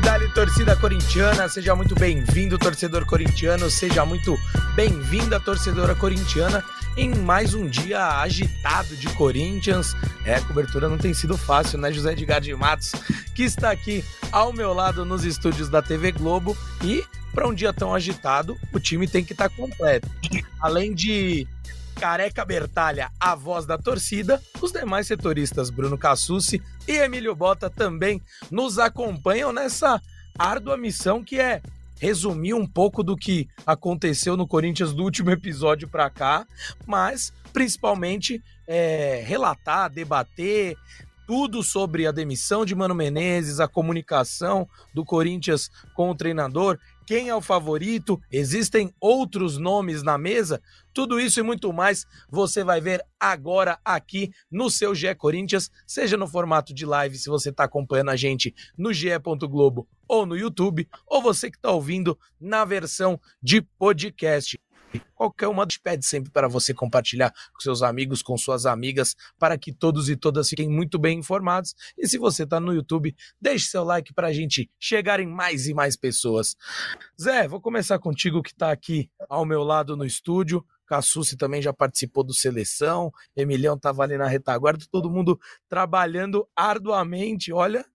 Dali, torcida corintiana, seja muito bem-vindo, torcedor corintiano, seja muito bem-vinda, torcedora corintiana, em mais um dia agitado de Corinthians. É, a cobertura não tem sido fácil, né, José Edgar de Matos, que está aqui ao meu lado nos estúdios da TV Globo e para um dia tão agitado, o time tem que estar tá completo. Além de Careca Bertalha, a voz da torcida, os demais setoristas Bruno Cassucci e Emílio Bota também nos acompanham nessa árdua missão que é resumir um pouco do que aconteceu no Corinthians do último episódio para cá, mas principalmente é, relatar, debater, tudo sobre a demissão de Mano Menezes, a comunicação do Corinthians com o treinador, quem é o favorito, existem outros nomes na mesa, tudo isso e muito mais você vai ver agora aqui no seu GE Corinthians, seja no formato de live, se você está acompanhando a gente no ge.globo ou no YouTube, ou você que está ouvindo na versão de podcast qualquer uma pede sempre para você compartilhar com seus amigos, com suas amigas, para que todos e todas fiquem muito bem informados. E se você está no YouTube, deixe seu like para a gente chegar em mais e mais pessoas. Zé, vou começar contigo que está aqui ao meu lado no estúdio. Cassucci também já participou do Seleção, Emilhão estava ali na retaguarda, todo mundo trabalhando arduamente. Olha,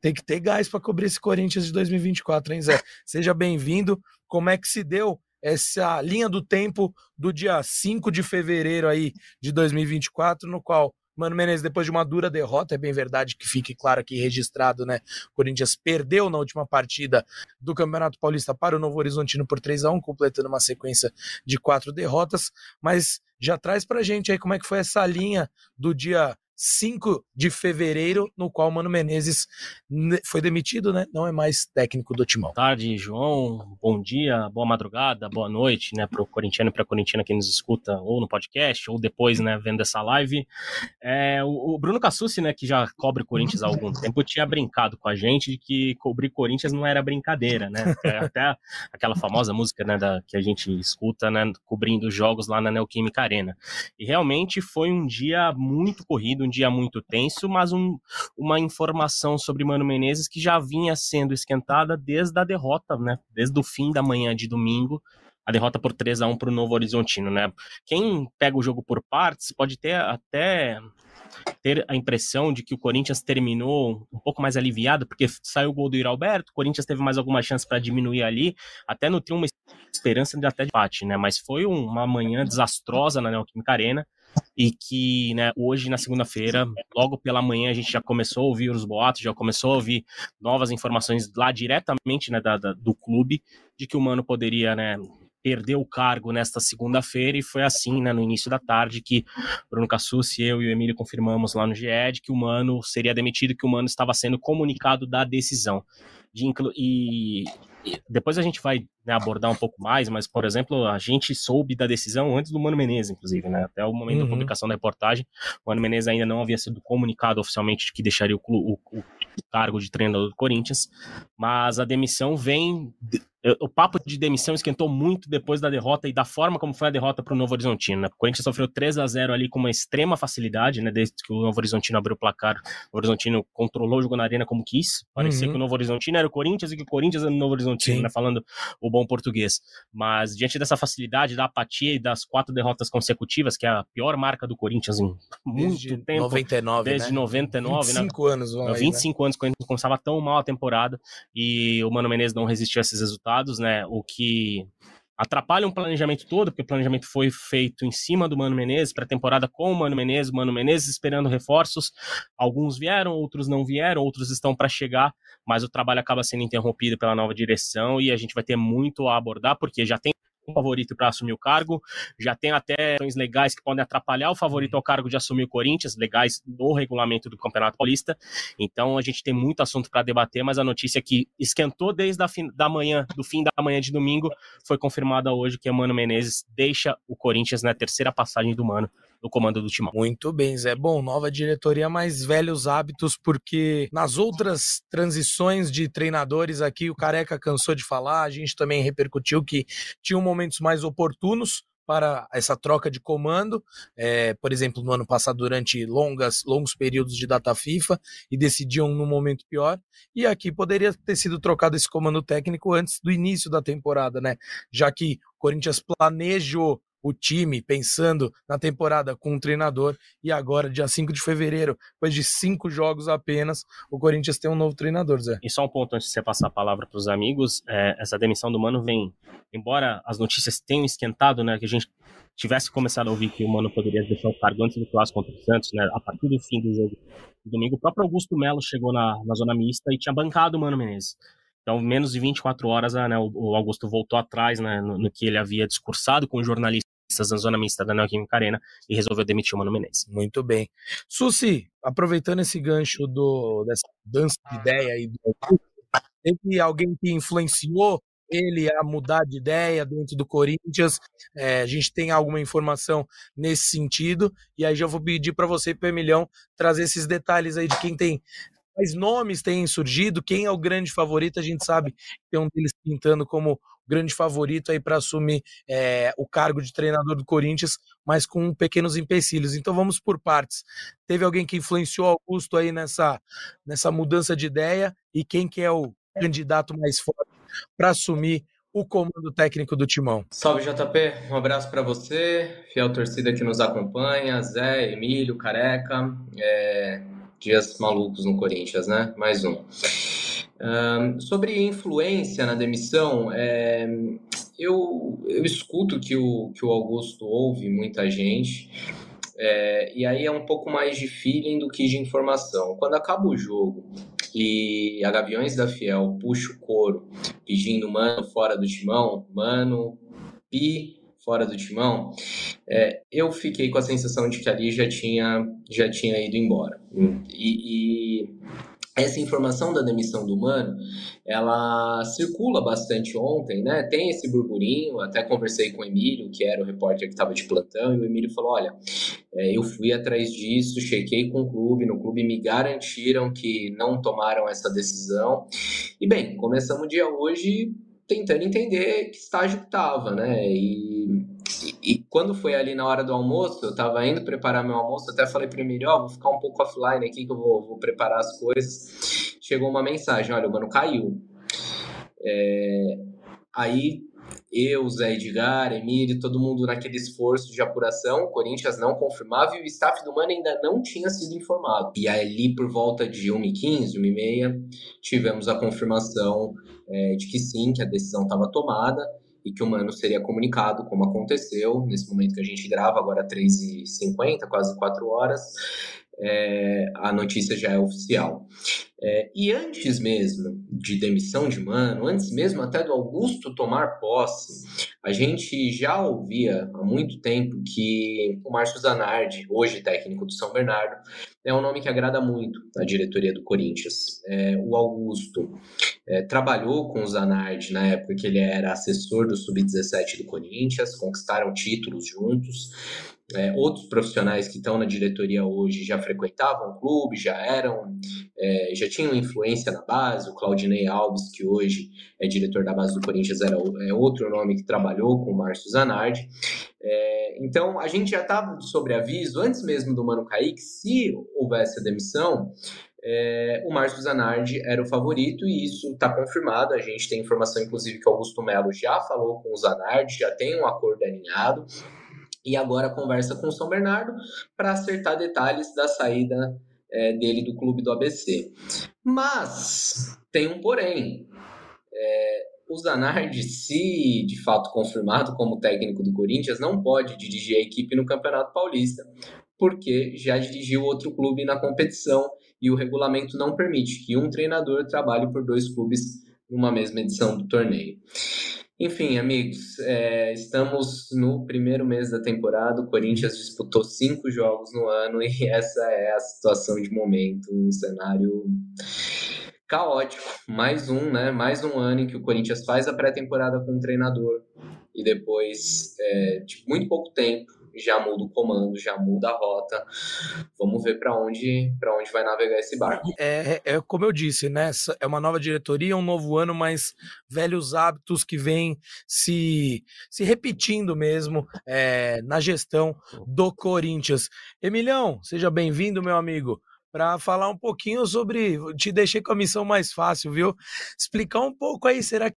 tem que ter gás para cobrir esse Corinthians de 2024, hein, Zé? Seja bem-vindo. Como é que se deu essa linha do tempo do dia 5 de fevereiro aí de 2024, no qual Mano Menezes, depois de uma dura derrota, é bem verdade que fique claro aqui registrado, né? O Corinthians perdeu na última partida do Campeonato Paulista para o Novo Horizontino por 3 a 1 completando uma sequência de quatro derrotas, mas já traz pra gente aí como é que foi essa linha do dia 5 de fevereiro, no qual o Mano Menezes foi demitido, né? Não é mais técnico do Timão. Boa tarde, João. Bom dia, boa madrugada, boa noite, né, para o corintiano e para a corintiana que nos escuta ou no podcast ou depois, né, vendo essa live. É, o, o, Bruno Cassucci, né, que já cobre Corinthians há algum tempo, tinha brincado com a gente de que cobrir Corinthians não era brincadeira, né? É até aquela famosa música, né, da, que a gente escuta, né, cobrindo jogos lá na Neoquímica Arena. E realmente foi um dia muito corrido, dia muito tenso, mas um, uma informação sobre Mano Menezes que já vinha sendo esquentada desde a derrota, né? Desde o fim da manhã de domingo, a derrota por 3 a 1 para o Novo Horizontino, né? Quem pega o jogo por partes pode ter até ter a impressão de que o Corinthians terminou um pouco mais aliviado, porque saiu o gol do Iralberto, o Corinthians teve mais alguma chance para diminuir ali, até nutriu uma esperança de até de empate, né? Mas foi uma manhã desastrosa na Neoquímica Arena e que né, hoje, na segunda-feira, logo pela manhã, a gente já começou a ouvir os boatos, já começou a ouvir novas informações lá diretamente né, da, da, do clube de que o Mano poderia né, perder o cargo nesta segunda-feira e foi assim, né, no início da tarde, que Bruno Cassucci, eu e o Emílio confirmamos lá no GED que o Mano seria demitido, que o Mano estava sendo comunicado da decisão. De, e, e depois a gente vai né, abordar um pouco mais, mas, por exemplo, a gente soube da decisão antes do Mano Menezes, inclusive, né? Até o momento uhum. da publicação da reportagem, o Mano Menezes ainda não havia sido comunicado oficialmente de que deixaria o, o, o cargo de treinador do Corinthians, mas a demissão vem o papo de demissão esquentou muito depois da derrota e da forma como foi a derrota para o Novo Horizontino. Né? O Corinthians sofreu 3 a 0 ali com uma extrema facilidade, né? Desde que o Novo Horizontino abriu o placar, o Horizontino controlou, jogou na arena como quis. Parecia uhum. que o Novo Horizontino era o Corinthians e que o Corinthians era o Novo Horizontino, né? Falando o bom português. Mas diante dessa facilidade, da apatia e das quatro derrotas consecutivas, que é a pior marca do Corinthians em muito desde tempo. 99, desde né? 99, 25 né? anos, vai, 25 né? anos, quando começava tão mal a temporada e o Mano Menezes não resistiu a esses resultados, né? O que atrapalha um planejamento todo, porque o planejamento foi feito em cima do Mano Menezes, para a temporada com o Mano Menezes, Mano Menezes esperando reforços. Alguns vieram, outros não vieram, outros estão para chegar, mas o trabalho acaba sendo interrompido pela nova direção e a gente vai ter muito a abordar, porque já tem favorito para assumir o cargo. Já tem até questões legais que podem atrapalhar o favorito ao cargo de assumir o Corinthians, legais no regulamento do Campeonato Paulista. Então a gente tem muito assunto para debater, mas a notícia que esquentou desde a fim, da manhã, do fim da manhã de domingo, foi confirmada hoje que Mano Menezes deixa o Corinthians na terceira passagem do Mano no comando do Timão. Muito bem, Zé. Bom, nova diretoria, mais velhos hábitos, porque nas outras transições de treinadores aqui, o Careca cansou de falar, a gente também repercutiu que tinham momentos mais oportunos para essa troca de comando, é, por exemplo, no ano passado, durante longas, longos períodos de data FIFA, e decidiam no momento pior. E aqui poderia ter sido trocado esse comando técnico antes do início da temporada, né? Já que o Corinthians planejou o time pensando na temporada com um treinador e agora, dia 5 de fevereiro, depois de cinco jogos apenas, o Corinthians tem um novo treinador, Zé. E só um ponto antes de você passar a palavra para os amigos, é, essa demissão do Mano vem, embora as notícias tenham esquentado, né, que a gente tivesse começado a ouvir que o Mano poderia deixar o cargo antes do clássico contra o Santos, né, a partir do fim do jogo do domingo, o próprio Augusto Melo chegou na, na zona mista e tinha bancado o Mano Menezes. Então, menos de 24 horas, né, o, Augusto voltou atrás né, no, no, que ele havia discursado com o jornalista na zona mista da Neoquímica Arena e resolveu demitir o Mano Menezes. Muito bem. Susi, aproveitando esse gancho do, dessa dança de ideia aí do teve alguém que influenciou ele a mudar de ideia dentro do Corinthians. É, a gente tem alguma informação nesse sentido. E aí já vou pedir para você, Pemilhão, trazer esses detalhes aí de quem tem. Quais nomes têm surgido? Quem é o grande favorito? A gente sabe que tem um deles pintando como grande favorito aí para assumir é, o cargo de treinador do Corinthians, mas com pequenos empecilhos. Então vamos por partes. Teve alguém que influenciou Augusto aí nessa, nessa mudança de ideia e quem que é o candidato mais forte para assumir o comando técnico do Timão. Salve JP, um abraço para você, fiel torcida que nos acompanha, Zé, Emílio, Careca, é... dias malucos no Corinthians, né? Mais um. Um, sobre influência na demissão, é, eu, eu escuto que o, que o Augusto ouve muita gente, é, e aí é um pouco mais de feeling do que de informação. Quando acaba o jogo e a Gaviões da Fiel puxa o couro pedindo mano fora do timão, mano, pi fora do timão, é, eu fiquei com a sensação de que ali já tinha, já tinha ido embora. E, e essa informação da demissão do Mano, ela circula bastante ontem, né? Tem esse burburinho, até conversei com o Emílio, que era o repórter que estava de plantão, e o Emílio falou, olha, é, eu fui atrás disso, chequei com o clube, no clube me garantiram que não tomaram essa decisão. E bem, começamos o dia hoje tentando entender que estágio que estava, né? E e, e, quando foi ali na hora do almoço, eu tava indo preparar meu almoço, até falei pro Emílio, ó, oh, vou ficar um pouco offline aqui que eu vou, vou preparar as coisas. Chegou uma mensagem, olha, o mano caiu. É, aí eu, Zé Edgar, Emílio, todo mundo naquele esforço de apuração, Corinthians não confirmava e o staff do Mano ainda não tinha sido informado. E ali, por volta de 1h15, 1h30, tivemos a confirmação é, de que sim, que a decisão estava tomada e que o Mano seria comunicado, como aconteceu nesse momento que a gente grava, agora 3h50, quase 4 horas, é, a notícia já é oficial. É, e antes mesmo de demissão de Mano, antes mesmo até do Augusto tomar posse, a gente já ouvia há muito tempo que o Márcio Zanardi, hoje técnico do São Bernardo, é um nome que agrada muito à diretoria do Corinthians. É, o Augusto é, trabalhou com o Zanardi na época que ele era assessor do Sub-17 do Corinthians, conquistaram títulos juntos. É, outros profissionais que estão na diretoria hoje já frequentavam o clube, já eram, é, já tinham influência na base. O Claudinei Alves, que hoje é diretor da base do Corinthians, era é outro nome que trabalhou com o Márcio Zanardi. É, então, a gente já estava sobre aviso, antes mesmo do Mano cair, que se houvesse a demissão, é, o Márcio Zanardi era o favorito e isso está confirmado. A gente tem informação, inclusive, que Augusto Melo já falou com o Zanardi, já tem um acordo alinhado e agora conversa com o São Bernardo para acertar detalhes da saída é, dele do clube do ABC. Mas tem um porém. É, o Zanardi, se de fato confirmado como técnico do Corinthians, não pode dirigir a equipe no Campeonato Paulista, porque já dirigiu outro clube na competição e o regulamento não permite que um treinador trabalhe por dois clubes numa mesma edição do torneio. Enfim, amigos, é, estamos no primeiro mês da temporada. O Corinthians disputou cinco jogos no ano e essa é a situação de momento, um cenário caótico. Mais um, né? Mais um ano em que o Corinthians faz a pré-temporada com o treinador e depois, é, de muito pouco tempo, já muda o comando, já muda a rota. Vamos ver para onde, onde vai navegar esse barco. É, é, é como eu disse, né? É uma nova diretoria, um novo ano, mas velhos hábitos que vêm se, se repetindo mesmo é, na gestão do Corinthians. Emilhão, seja bem-vindo, meu amigo para falar um pouquinho sobre. Te deixei com a missão mais fácil, viu? Explicar um pouco aí, será que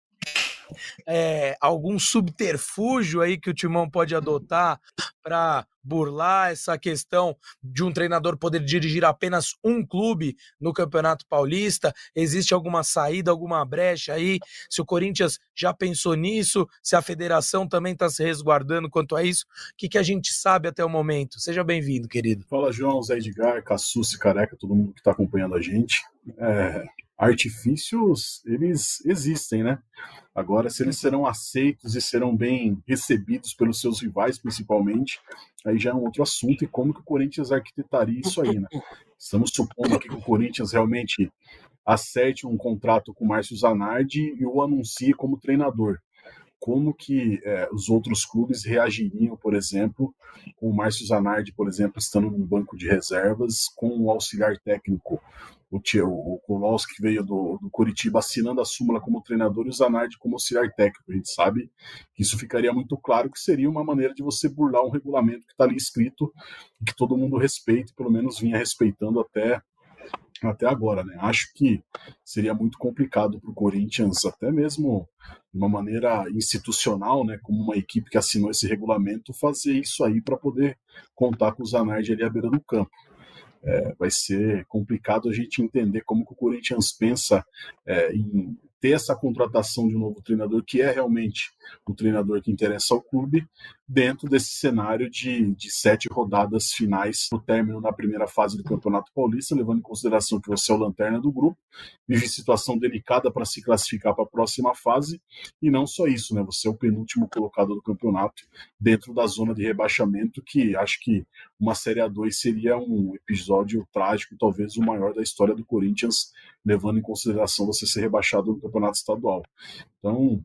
é, algum subterfúgio aí que o Timão pode adotar para burlar essa questão de um treinador poder dirigir apenas um clube no Campeonato Paulista? Existe alguma saída, alguma brecha aí? Se o Corinthians já pensou nisso, se a federação também está se resguardando quanto a isso, o que, que a gente sabe até o momento? Seja bem-vindo, querido. Fala, João, Zé Edgar, Cassucci, Careca, todo mundo que está acompanhando a gente. É, artifícios, eles existem, né? Agora, se eles serão aceitos e serão bem recebidos pelos seus rivais, principalmente, aí já é um outro assunto e como que o Corinthians arquitetaria isso aí, né? Estamos supondo que o Corinthians realmente acerte um contrato com o Márcio Zanardi e o anuncie como treinador. Como que é, os outros clubes reagiriam, por exemplo, com o Márcio Zanardi, por exemplo, estando no banco de reservas, com o auxiliar técnico o, tio, o que veio do, do Curitiba assinando a súmula como treinador e o Zanardi como auxiliar técnico. A gente sabe que isso ficaria muito claro que seria uma maneira de você burlar um regulamento que está ali escrito e que todo mundo respeita, pelo menos vinha respeitando até até agora, né? Acho que seria muito complicado para o Corinthians, até mesmo de uma maneira institucional, né? Como uma equipe que assinou esse regulamento, fazer isso aí para poder contar com o Zanardi ali à beira do campo é, vai ser complicado a gente entender como que o Corinthians pensa é, em ter essa contratação de um novo treinador, que é realmente o treinador que interessa ao clube, dentro desse cenário de, de sete rodadas finais no término na primeira fase do Campeonato Paulista, levando em consideração que você é o lanterna do grupo, vive situação delicada para se classificar para a próxima fase, e não só isso, né? Você é o penúltimo colocado do campeonato dentro da zona de rebaixamento, que acho que uma Série A2 seria um episódio trágico, talvez o maior da história do Corinthians, levando em consideração você ser rebaixado no campeonato estadual. Então,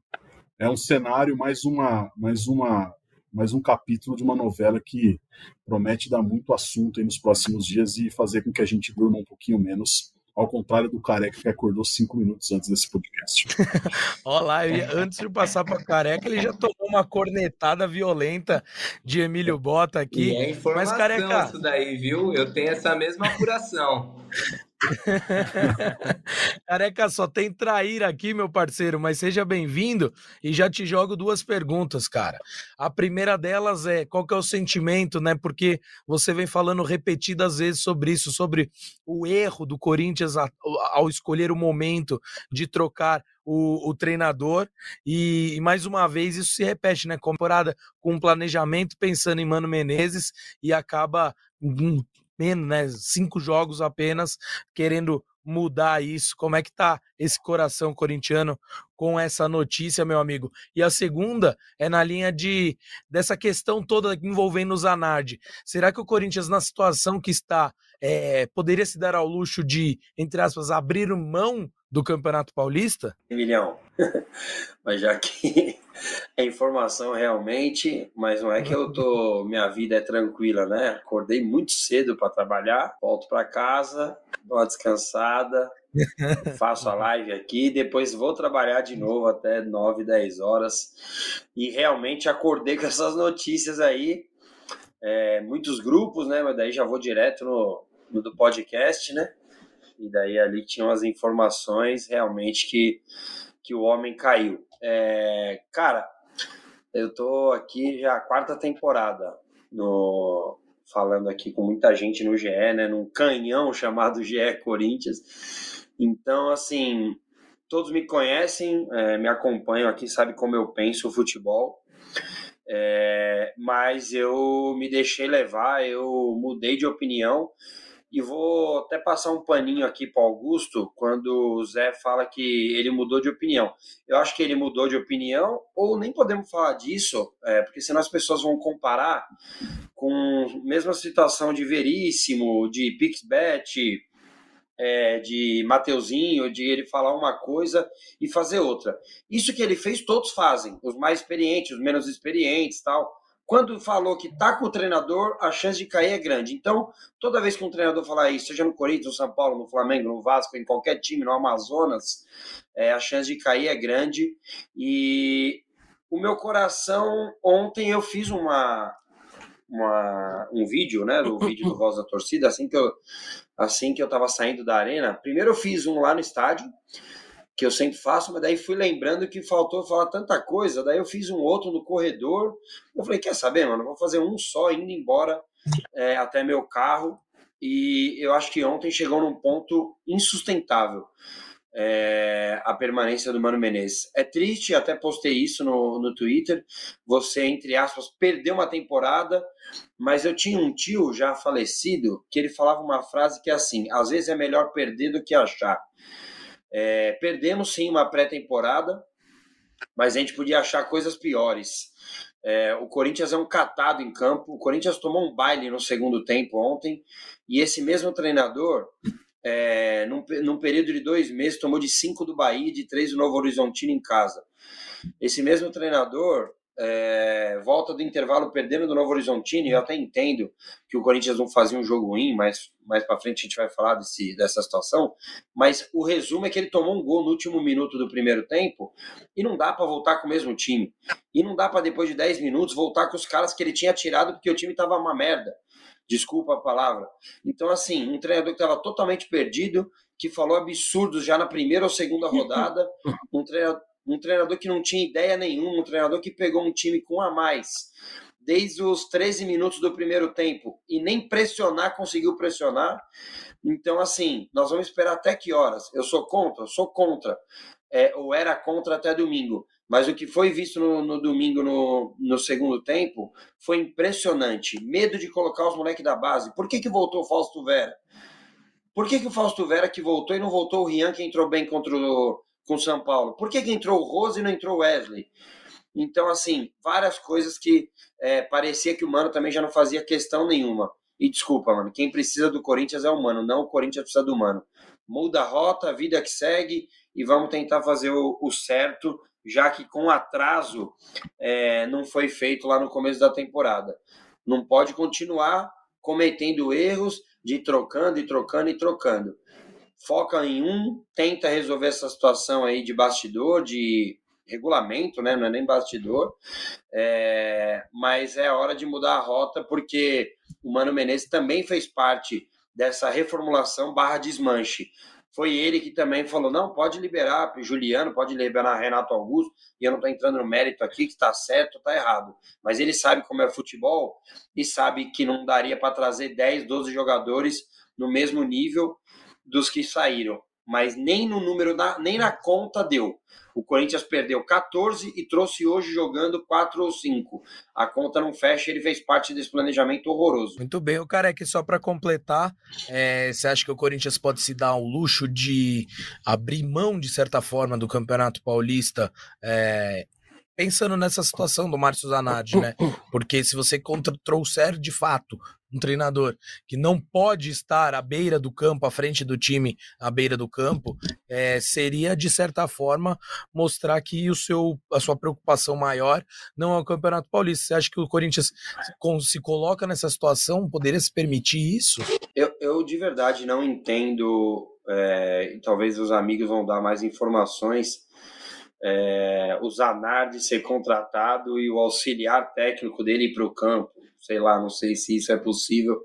é um cenário mais uma mais uma mais um capítulo de uma novela que promete dar muito assunto nos próximos dias e fazer com que a gente durma um pouquinho menos ao contrário do Careca que acordou cinco minutos antes desse podcast. Olá, antes de passar para Careca, ele já tomou uma cornetada violenta de Emílio Bota aqui. E é informação Mas, Careca... isso daí, viu? Eu tenho essa mesma apuração. Careca, só tem trair aqui, meu parceiro, mas seja bem-vindo e já te jogo duas perguntas, cara. A primeira delas é qual que é o sentimento, né? Porque você vem falando repetidas vezes sobre isso, sobre o erro do Corinthians ao escolher o momento de trocar o, o, treinador e, e, mais uma vez isso se repete, né? Temporada com um planejamento pensando em Mano Menezes e acaba hum, menos, né? Cinco jogos apenas, querendo mudar isso. Como é que tá esse coração corintiano com essa notícia, meu amigo? E a segunda é na linha de dessa questão toda envolvendo o Zanardi. Será que o Corinthians, na situação que está, é, poderia se dar ao luxo de, entre aspas, abrir mão do Campeonato Paulista? Milhão. Mas já que é informação realmente, mas não é que eu tô. Minha vida é tranquila, né? Acordei muito cedo para trabalhar, volto para casa, dou uma descansada, faço a live aqui, depois vou trabalhar de novo até 9, 10 horas. E realmente acordei com essas notícias aí. É, muitos grupos, né? Mas daí já vou direto no, no do podcast, né? E daí ali tinham as informações realmente que, que o homem caiu. É, cara, eu tô aqui já a quarta temporada no falando aqui com muita gente no GE, né, num canhão chamado GE Corinthians. Então, assim, todos me conhecem, é, me acompanham aqui, sabe como eu penso o futebol. É, mas eu me deixei levar, eu mudei de opinião e vou até passar um paninho aqui para Augusto quando o Zé fala que ele mudou de opinião. Eu acho que ele mudou de opinião, ou nem podemos falar disso, é, porque senão as pessoas vão comparar com a mesma situação de Veríssimo, de Pixbet, é, de Mateuzinho, de ele falar uma coisa e fazer outra. Isso que ele fez, todos fazem, os mais experientes, os menos experientes tal quando falou que tá com o treinador, a chance de cair é grande. Então, toda vez que um treinador falar isso, seja no Corinthians, no São Paulo, no Flamengo, no Vasco, em qualquer time, no Amazonas, é, a chance de cair é grande. E o meu coração, ontem eu fiz uma, uma, um vídeo, né, do vídeo do Voz da Torcida, assim que eu assim que eu tava saindo da arena. Primeiro eu fiz um lá no estádio, que eu sempre faço, mas daí fui lembrando que faltou falar tanta coisa, daí eu fiz um outro no corredor. Eu falei, quer saber, mano, vou fazer um só indo embora é, até meu carro. E eu acho que ontem chegou num ponto insustentável é, a permanência do Mano Menezes. É triste, até postei isso no, no Twitter. Você, entre aspas, perdeu uma temporada, mas eu tinha um tio já falecido que ele falava uma frase que é assim: às vezes é melhor perder do que achar. É, perdemos sim uma pré-temporada, mas a gente podia achar coisas piores. É, o Corinthians é um catado em campo. O Corinthians tomou um baile no segundo tempo ontem. E esse mesmo treinador, é, num, num período de dois meses, tomou de cinco do Bahia e de três do Novo Horizontino em casa. Esse mesmo treinador é, volta do intervalo perdendo do Novo Horizontino, eu até entendo que o Corinthians não fazia um jogo ruim, mas mais para frente a gente vai falar desse, dessa situação, mas o resumo é que ele tomou um gol no último minuto do primeiro tempo e não dá para voltar com o mesmo time. E não dá para depois de 10 minutos voltar com os caras que ele tinha tirado porque o time tava uma merda. Desculpa a palavra. Então, assim, um treinador que estava totalmente perdido, que falou absurdos já na primeira ou segunda rodada, um treinador um treinador que não tinha ideia nenhuma, um treinador que pegou um time com a mais desde os 13 minutos do primeiro tempo e nem pressionar conseguiu pressionar. Então, assim, nós vamos esperar até que horas? Eu sou contra? Sou contra. É, ou era contra até domingo. Mas o que foi visto no, no domingo, no, no, segundo tempo, foi impressionante. Medo de colocar os moleques da base. Por que, que voltou o Fausto Vera? Por que, que o Fausto Vera que voltou e não voltou o Rian que entrou bem contra o, com São Paulo? Por que, que entrou o Rose e não entrou o Wesley? Então, assim, várias coisas que é, parecia que o Mano também já não fazia questão nenhuma. E desculpa, mano, quem precisa do Corinthians é o Mano, não o Corinthians precisa do Mano. Muda a rota, a vida que segue e vamos tentar fazer o, o certo, já que com atraso é, não foi feito lá no começo da temporada. Não pode continuar cometendo erros de trocando e trocando e trocando foca em um, tenta resolver essa situação aí de bastidor, de regulamento, né? Não é nem bastidor, é, mas é hora de mudar a rota porque o Mano Menezes também fez parte dessa reformulação barra desmanche. Foi ele que também falou: não, pode liberar Juliano, pode liberar Renato Augusto, e eu não estou entrando no mérito aqui que está certo ou está errado. Mas ele sabe como é futebol e sabe que não daria para trazer 10, 12 jogadores no mesmo nível dos que saíram, mas nem no número, nem na conta deu. O Corinthians perdeu 14 e trouxe hoje jogando 4 ou 5. A conta não fecha, ele fez parte desse planejamento horroroso. Muito bem, o Careca, só para completar, é, você acha que o Corinthians pode se dar o luxo de abrir mão, de certa forma, do Campeonato Paulista é, pensando nessa situação do Márcio Zanardi, né? Porque se você contra, trouxer de fato um treinador que não pode estar à beira do campo, à frente do time, à beira do campo, é, seria de certa forma mostrar que o seu, a sua preocupação maior não é o Campeonato Paulista. Você acha que o Corinthians se coloca nessa situação, poderia se permitir isso? Eu, eu de verdade não entendo. É, talvez os amigos vão dar mais informações é, o Zanardi ser contratado e o auxiliar técnico dele ir para o campo. Sei lá, não sei se isso é possível,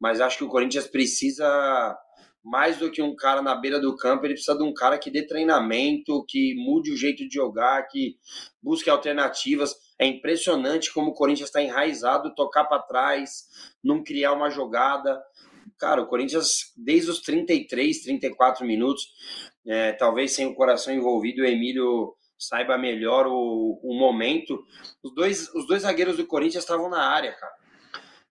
mas acho que o Corinthians precisa mais do que um cara na beira do campo, ele precisa de um cara que dê treinamento, que mude o jeito de jogar, que busque alternativas. É impressionante como o Corinthians está enraizado, tocar para trás, não criar uma jogada. Cara, o Corinthians, desde os 33, 34 minutos, é, talvez sem o coração envolvido, o Emílio saiba melhor o, o momento. Os dois, os dois zagueiros do Corinthians estavam na área, cara.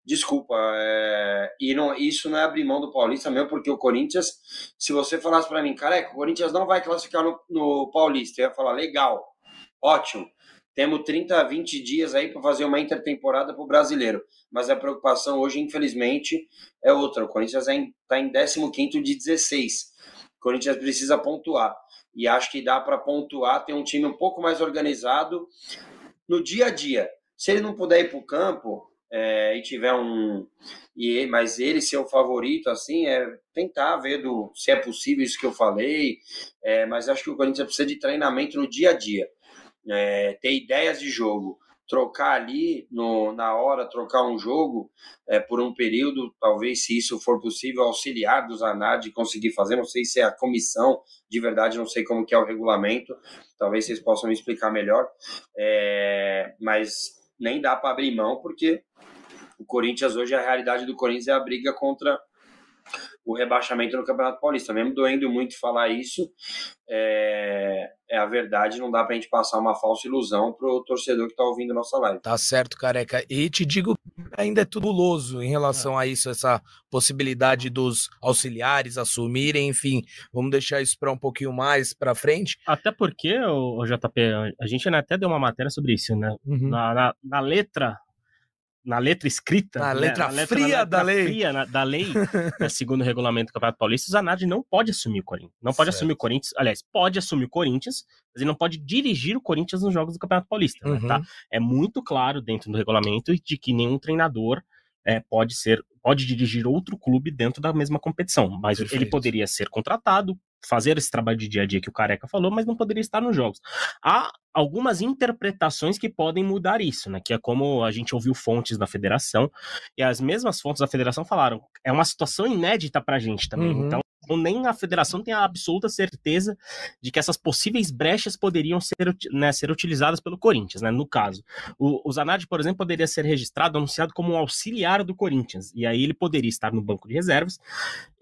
Desculpa, é, e não, isso não é abrir mão do Paulista mesmo, porque o Corinthians, se você falasse para mim, cara, o Corinthians não vai classificar no, no Paulista, eu ia falar, legal, ótimo, temos 30, 20 dias aí para fazer uma intertemporada para o brasileiro. Mas a preocupação hoje, infelizmente, é outra. O Corinthians está em, tá em 15 de 16. Corinthians precisa pontuar. E acho que dá para pontuar, ter um time um pouco mais organizado no dia a dia. Se ele não puder ir para o campo é, e tiver um. E, mas ele ser o favorito, assim, é tentar ver do, se é possível isso que eu falei. É, mas acho que o Corinthians precisa de treinamento no dia a dia. É, ter ideias de jogo trocar ali no, na hora, trocar um jogo é, por um período, talvez se isso for possível, auxiliar do Zanardi conseguir fazer, não sei se é a comissão, de verdade não sei como que é o regulamento, talvez vocês possam me explicar melhor, é, mas nem dá para abrir mão, porque o Corinthians hoje, a realidade do Corinthians é a briga contra o rebaixamento no Campeonato Paulista. Mesmo doendo muito falar isso, é, a verdade, não dá pra gente passar uma falsa ilusão pro torcedor que tá ouvindo nossa live. Tá certo, careca. E te digo, ainda é tubuloso em relação a isso, essa possibilidade dos auxiliares assumirem, enfim, vamos deixar isso para um pouquinho mais para frente. Até porque, o, JP, a gente até deu uma matéria sobre isso, né? Uhum. Na, na, na letra na letra escrita, na né? letra, na letra fria na letra da lei, fria, na, da lei, né, segundo o regulamento do Campeonato Paulista, o Zanardi não pode assumir o Corinthians. Não pode certo. assumir o Corinthians, aliás, pode assumir o Corinthians, mas ele não pode dirigir o Corinthians nos jogos do Campeonato Paulista. Uhum. Né, tá? É muito claro dentro do regulamento de que nenhum treinador é, pode ser pode dirigir outro clube dentro da mesma competição, mas Perfeito. ele poderia ser contratado, fazer esse trabalho de dia a dia que o Careca falou, mas não poderia estar nos jogos. Há algumas interpretações que podem mudar isso, né? Que é como a gente ouviu fontes da federação, e as mesmas fontes da federação falaram, é uma situação inédita pra gente também. Uhum. Então, nem a federação tem a absoluta certeza de que essas possíveis brechas poderiam ser, né, ser utilizadas pelo Corinthians, né? No caso, o, o Zanardi, por exemplo, poderia ser registrado, anunciado como um auxiliar do Corinthians, e aí ele poderia estar no banco de reservas,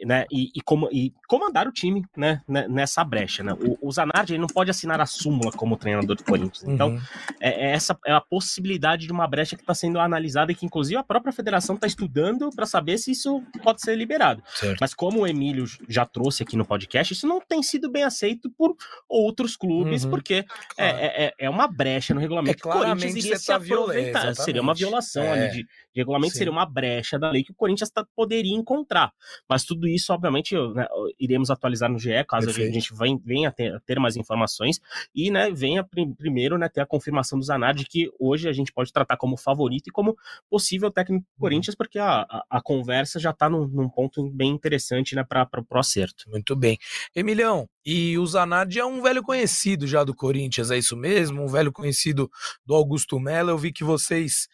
né? E, e, como, e comandar o time, né? Nessa brecha, né? O, o Zanardi ele não pode assinar a súmula como treinador do Corinthians. Então, uhum. é, é, essa é a possibilidade de uma brecha que está sendo analisada e que, inclusive, a própria federação está estudando para saber se isso pode ser liberado. Certo. Mas como o Emílio já trouxe aqui no podcast, isso não tem sido bem aceito por outros clubes, uhum. porque é, claro. é, é, é, uma brecha no regulamento. É, claramente o Corinthians iria se tá aproveitar. seria uma violação é. ali de, de regulamento, Sim. seria uma brecha da lei que o Corinthians tá, poderia encontrar. Mas tudo isso, obviamente, né, iremos atualizar no GE, caso Perfeito. a gente venha ter, ter, mais informações, e né, venha prim, primeiro né, ter a confirmação do Zanardi que hoje a gente pode tratar como favorito e como possível técnico do uhum. Corinthians, porque a, a, a conversa já está num, num, ponto bem interessante né, para o acerto. Muito bem. Emilhão, e o Zanardi é um velho conhecido já do Corinthians, é isso mesmo? Um velho conhecido do Augusto Mello. Eu vi que vocês,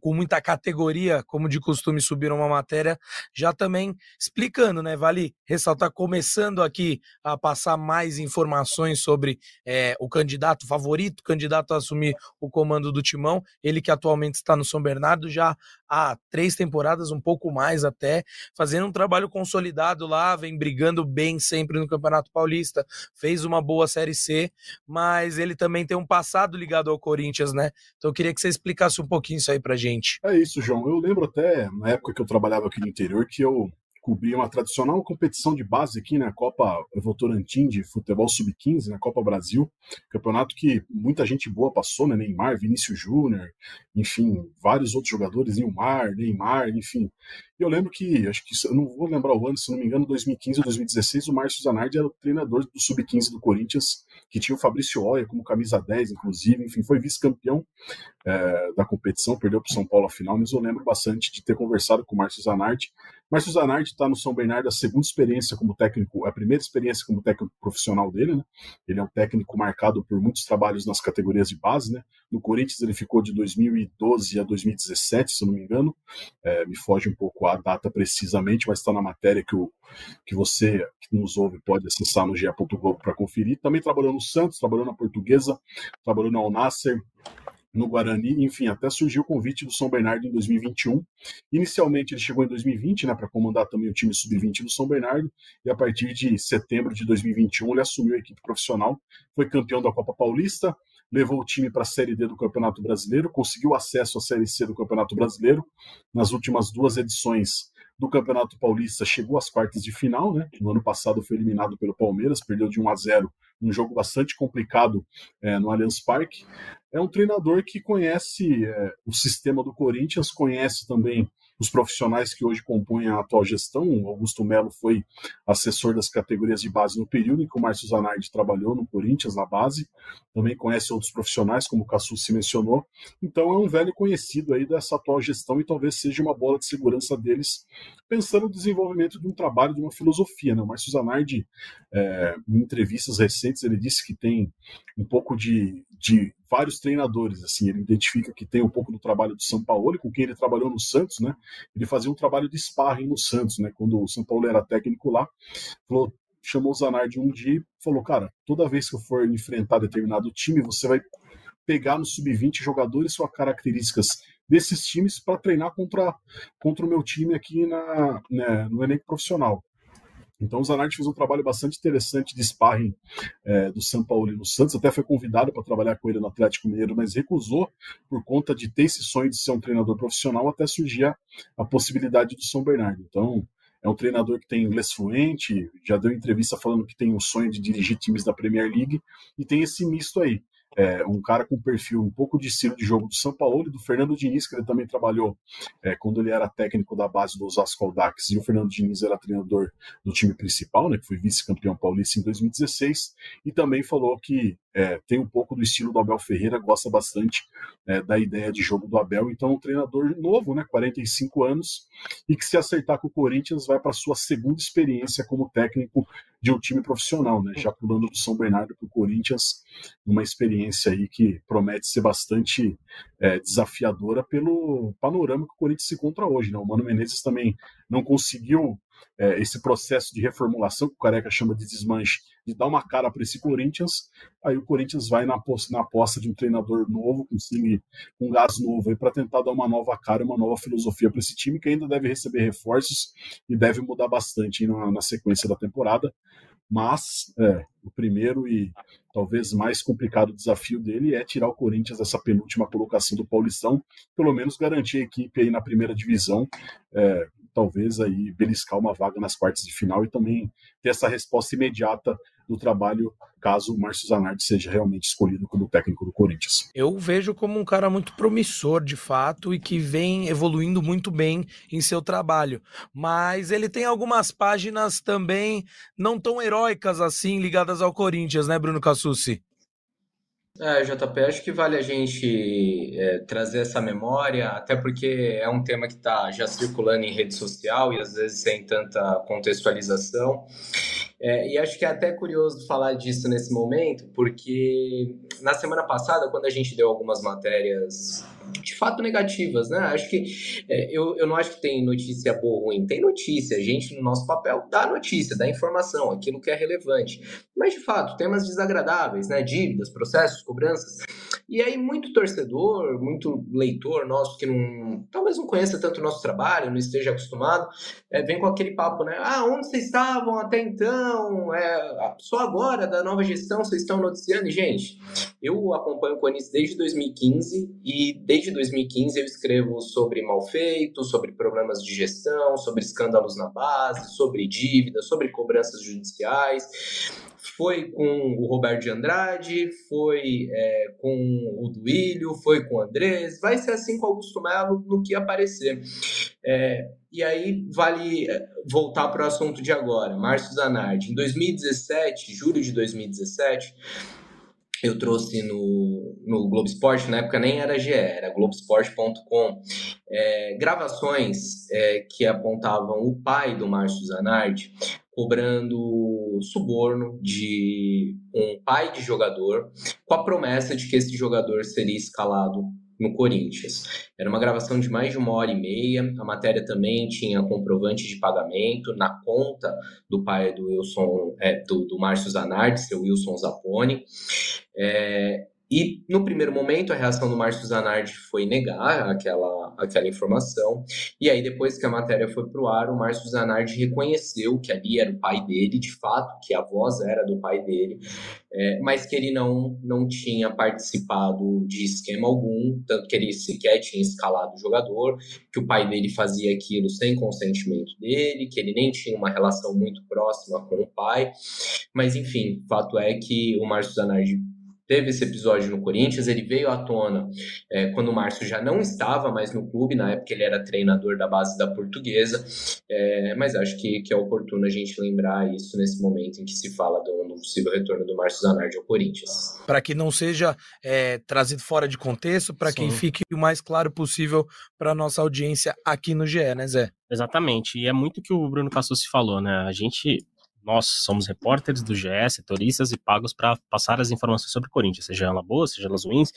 com muita categoria, como de costume, subiram uma matéria já também explicando, né? Vale ressaltar, começando aqui a passar mais informações sobre é, o candidato favorito, candidato a assumir o comando do Timão, ele que atualmente está no São Bernardo já há três temporadas, um pouco mais até, fazendo um trabalho consolidado lá, vem brigando bem sempre no Campeonato Paulista, fez uma boa Série C, mas ele também tem um passado ligado ao Corinthians, né? Então eu queria que você explicasse um pouquinho isso aí pra gente. É isso, João. Eu lembro até, na época que eu trabalhava aqui no interior, que eu cobrir uma tradicional competição de base aqui, né? Copa Votorantim de Futebol Sub-15, na né? Copa Brasil. Campeonato que muita gente boa passou, né? Neymar, Vinícius Júnior, enfim, vários outros jogadores, Neymar, Neymar, enfim. E eu lembro que, acho que, eu não vou lembrar o ano, se não me engano, 2015 ou 2016, o Márcio Zanardi era o treinador do Sub-15 do Corinthians, que tinha o Fabrício Oia como camisa 10, inclusive, enfim, foi vice-campeão é, da competição, perdeu para o São Paulo a final, mas eu lembro bastante de ter conversado com o Márcio Zanardi. Márcio Zanardi está no São Bernardo a segunda experiência como técnico, a primeira experiência como técnico profissional dele, né? Ele é um técnico marcado por muitos trabalhos nas categorias de base, né? No Corinthians ele ficou de 2012 a 2017, se eu não me engano, é, me foge um pouco a data precisamente, mas está na matéria que, o, que você que nos ouve pode acessar no ge.globo para conferir. Também trabalhou no Santos, trabalhou na Portuguesa, trabalhou na Alnasser, no Guarani, enfim, até surgiu o convite do São Bernardo em 2021. Inicialmente ele chegou em 2020, né, para comandar também o time sub-20 do São Bernardo, e a partir de setembro de 2021 ele assumiu a equipe profissional, foi campeão da Copa Paulista, levou o time para a Série D do Campeonato Brasileiro, conseguiu acesso à Série C do Campeonato Brasileiro nas últimas duas edições do Campeonato Paulista chegou às quartas de final, né? No ano passado foi eliminado pelo Palmeiras, perdeu de 1 a 0, um jogo bastante complicado é, no Allianz Parque. É um treinador que conhece é, o sistema do Corinthians, conhece também os profissionais que hoje compõem a atual gestão. Augusto Melo foi assessor das categorias de base no período em que o Márcio Zanardi trabalhou no Corinthians, na base. Também conhece outros profissionais, como o Cassu se mencionou. Então é um velho conhecido aí dessa atual gestão e talvez seja uma bola de segurança deles, pensando no desenvolvimento de um trabalho, de uma filosofia. Né? O Márcio Zanardi, é, em entrevistas recentes, ele disse que tem um pouco de, de vários treinadores, assim, ele identifica que tem um pouco do trabalho do São Paulo, com quem ele trabalhou no Santos, né? Ele fazia um trabalho de sparring no Santos, né? Quando o São Paulo era técnico lá, falou, chamou o Zanardi um dia e falou, cara, toda vez que eu for enfrentar determinado time, você vai pegar no sub-20 jogadores ou características desses times para treinar contra, contra o meu time aqui na, né, no elenco profissional. Então o Zanardi fez um trabalho bastante interessante de sparring é, do São Paulo e no Santos, até foi convidado para trabalhar com ele no Atlético Mineiro, mas recusou por conta de ter esse sonho de ser um treinador profissional até surgir a, a possibilidade do São Bernardo. Então é um treinador que tem inglês fluente, já deu entrevista falando que tem o sonho de dirigir times da Premier League e tem esse misto aí é, um cara com perfil um pouco de estilo de jogo do São Paulo e do Fernando Diniz, que ele também trabalhou é, quando ele era técnico da base do Osasco Aldax e o Fernando Diniz era treinador do time principal, né, que foi vice-campeão paulista em 2016, e também falou que é, tem um pouco do estilo do Abel Ferreira, gosta bastante é, da ideia de jogo do Abel, então um treinador novo, né, 45 anos, e que se acertar com o Corinthians vai para sua segunda experiência como técnico de um time profissional, né? Já pulando do São Bernardo para o Corinthians, uma experiência aí que promete ser bastante é, desafiadora pelo panorama que o Corinthians se encontra hoje, né? O Mano Menezes também não conseguiu é, esse processo de reformulação, que o Careca chama de desmanche, de dar uma cara para esse Corinthians, aí o Corinthians vai na aposta, na aposta de um treinador novo, com com gás novo, para tentar dar uma nova cara, uma nova filosofia para esse time, que ainda deve receber reforços e deve mudar bastante na, na sequência da temporada. Mas é, o primeiro e talvez mais complicado desafio dele é tirar o Corinthians dessa penúltima colocação do Paulistão, pelo menos garantir a equipe aí na primeira divisão, é, talvez aí beliscar uma vaga nas quartas de final e também ter essa resposta imediata do trabalho caso o Márcio Zanardi seja realmente escolhido como técnico do Corinthians. Eu vejo como um cara muito promissor, de fato, e que vem evoluindo muito bem em seu trabalho. Mas ele tem algumas páginas também não tão heróicas assim ligadas ao Corinthians, né, Bruno Cassucci? É, JP, acho que vale a gente é, trazer essa memória, até porque é um tema que está já circulando em rede social e às vezes sem tanta contextualização. É, e acho que é até curioso falar disso nesse momento, porque na semana passada, quando a gente deu algumas matérias de fato negativas, né? Acho que é, eu, eu não acho que tem notícia boa ou ruim, tem notícia. A gente, no nosso papel, dá notícia, dá informação, aquilo que é relevante. Mas, de fato, temas desagradáveis, né? Dívidas, processos, cobranças. E aí, muito torcedor, muito leitor nosso que não, talvez não conheça tanto o nosso trabalho, não esteja acostumado, é, vem com aquele papo, né? Ah, onde vocês estavam até então? É, só agora, da nova gestão, vocês estão noticiando? Gente, eu acompanho o Conis desde 2015 e desde 2015 eu escrevo sobre malfeitos, sobre problemas de gestão, sobre escândalos na base, sobre dívidas, sobre cobranças judiciais. Foi com o Roberto de Andrade, foi é, com o Duílio, foi com o Andrés, vai ser assim com o Augusto Melo no que aparecer. É, e aí vale é, voltar para o assunto de agora, Márcio Zanardi. Em 2017, julho de 2017, eu trouxe no, no Globo Esporte, na época nem era GE, era Globoesporte.com, é, gravações é, que apontavam o pai do Márcio Zanardi cobrando suborno de um pai de jogador com a promessa de que esse jogador seria escalado no Corinthians. Era uma gravação de mais de uma hora e meia. A matéria também tinha comprovante de pagamento na conta do pai do Wilson, é, do, do Márcio Zanardi, seu Wilson Zapone. É, e no primeiro momento a reação do Márcio Zanardi foi negar aquela, aquela informação. E aí depois que a matéria foi para o ar, o Márcio Zanardi reconheceu que ali era o pai dele, de fato, que a voz era do pai dele, é, mas que ele não, não tinha participado de esquema algum, tanto que ele sequer tinha escalado o jogador, que o pai dele fazia aquilo sem consentimento dele, que ele nem tinha uma relação muito próxima com o pai. Mas enfim, fato é que o Márcio Zanardi teve esse episódio no Corinthians, ele veio à tona é, quando o Márcio já não estava mais no clube, na época ele era treinador da base da portuguesa, é, mas acho que, que é oportuno a gente lembrar isso nesse momento em que se fala do, do possível retorno do Márcio Zanardi ao Corinthians. Para que não seja é, trazido fora de contexto, para que fique o mais claro possível para nossa audiência aqui no GE, né, Zé? Exatamente, e é muito o que o Bruno Cassus falou, né? A gente nós somos repórteres do GE, setoristas e pagos para passar as informações sobre o Corinthians, seja ela boa, seja elas ruins.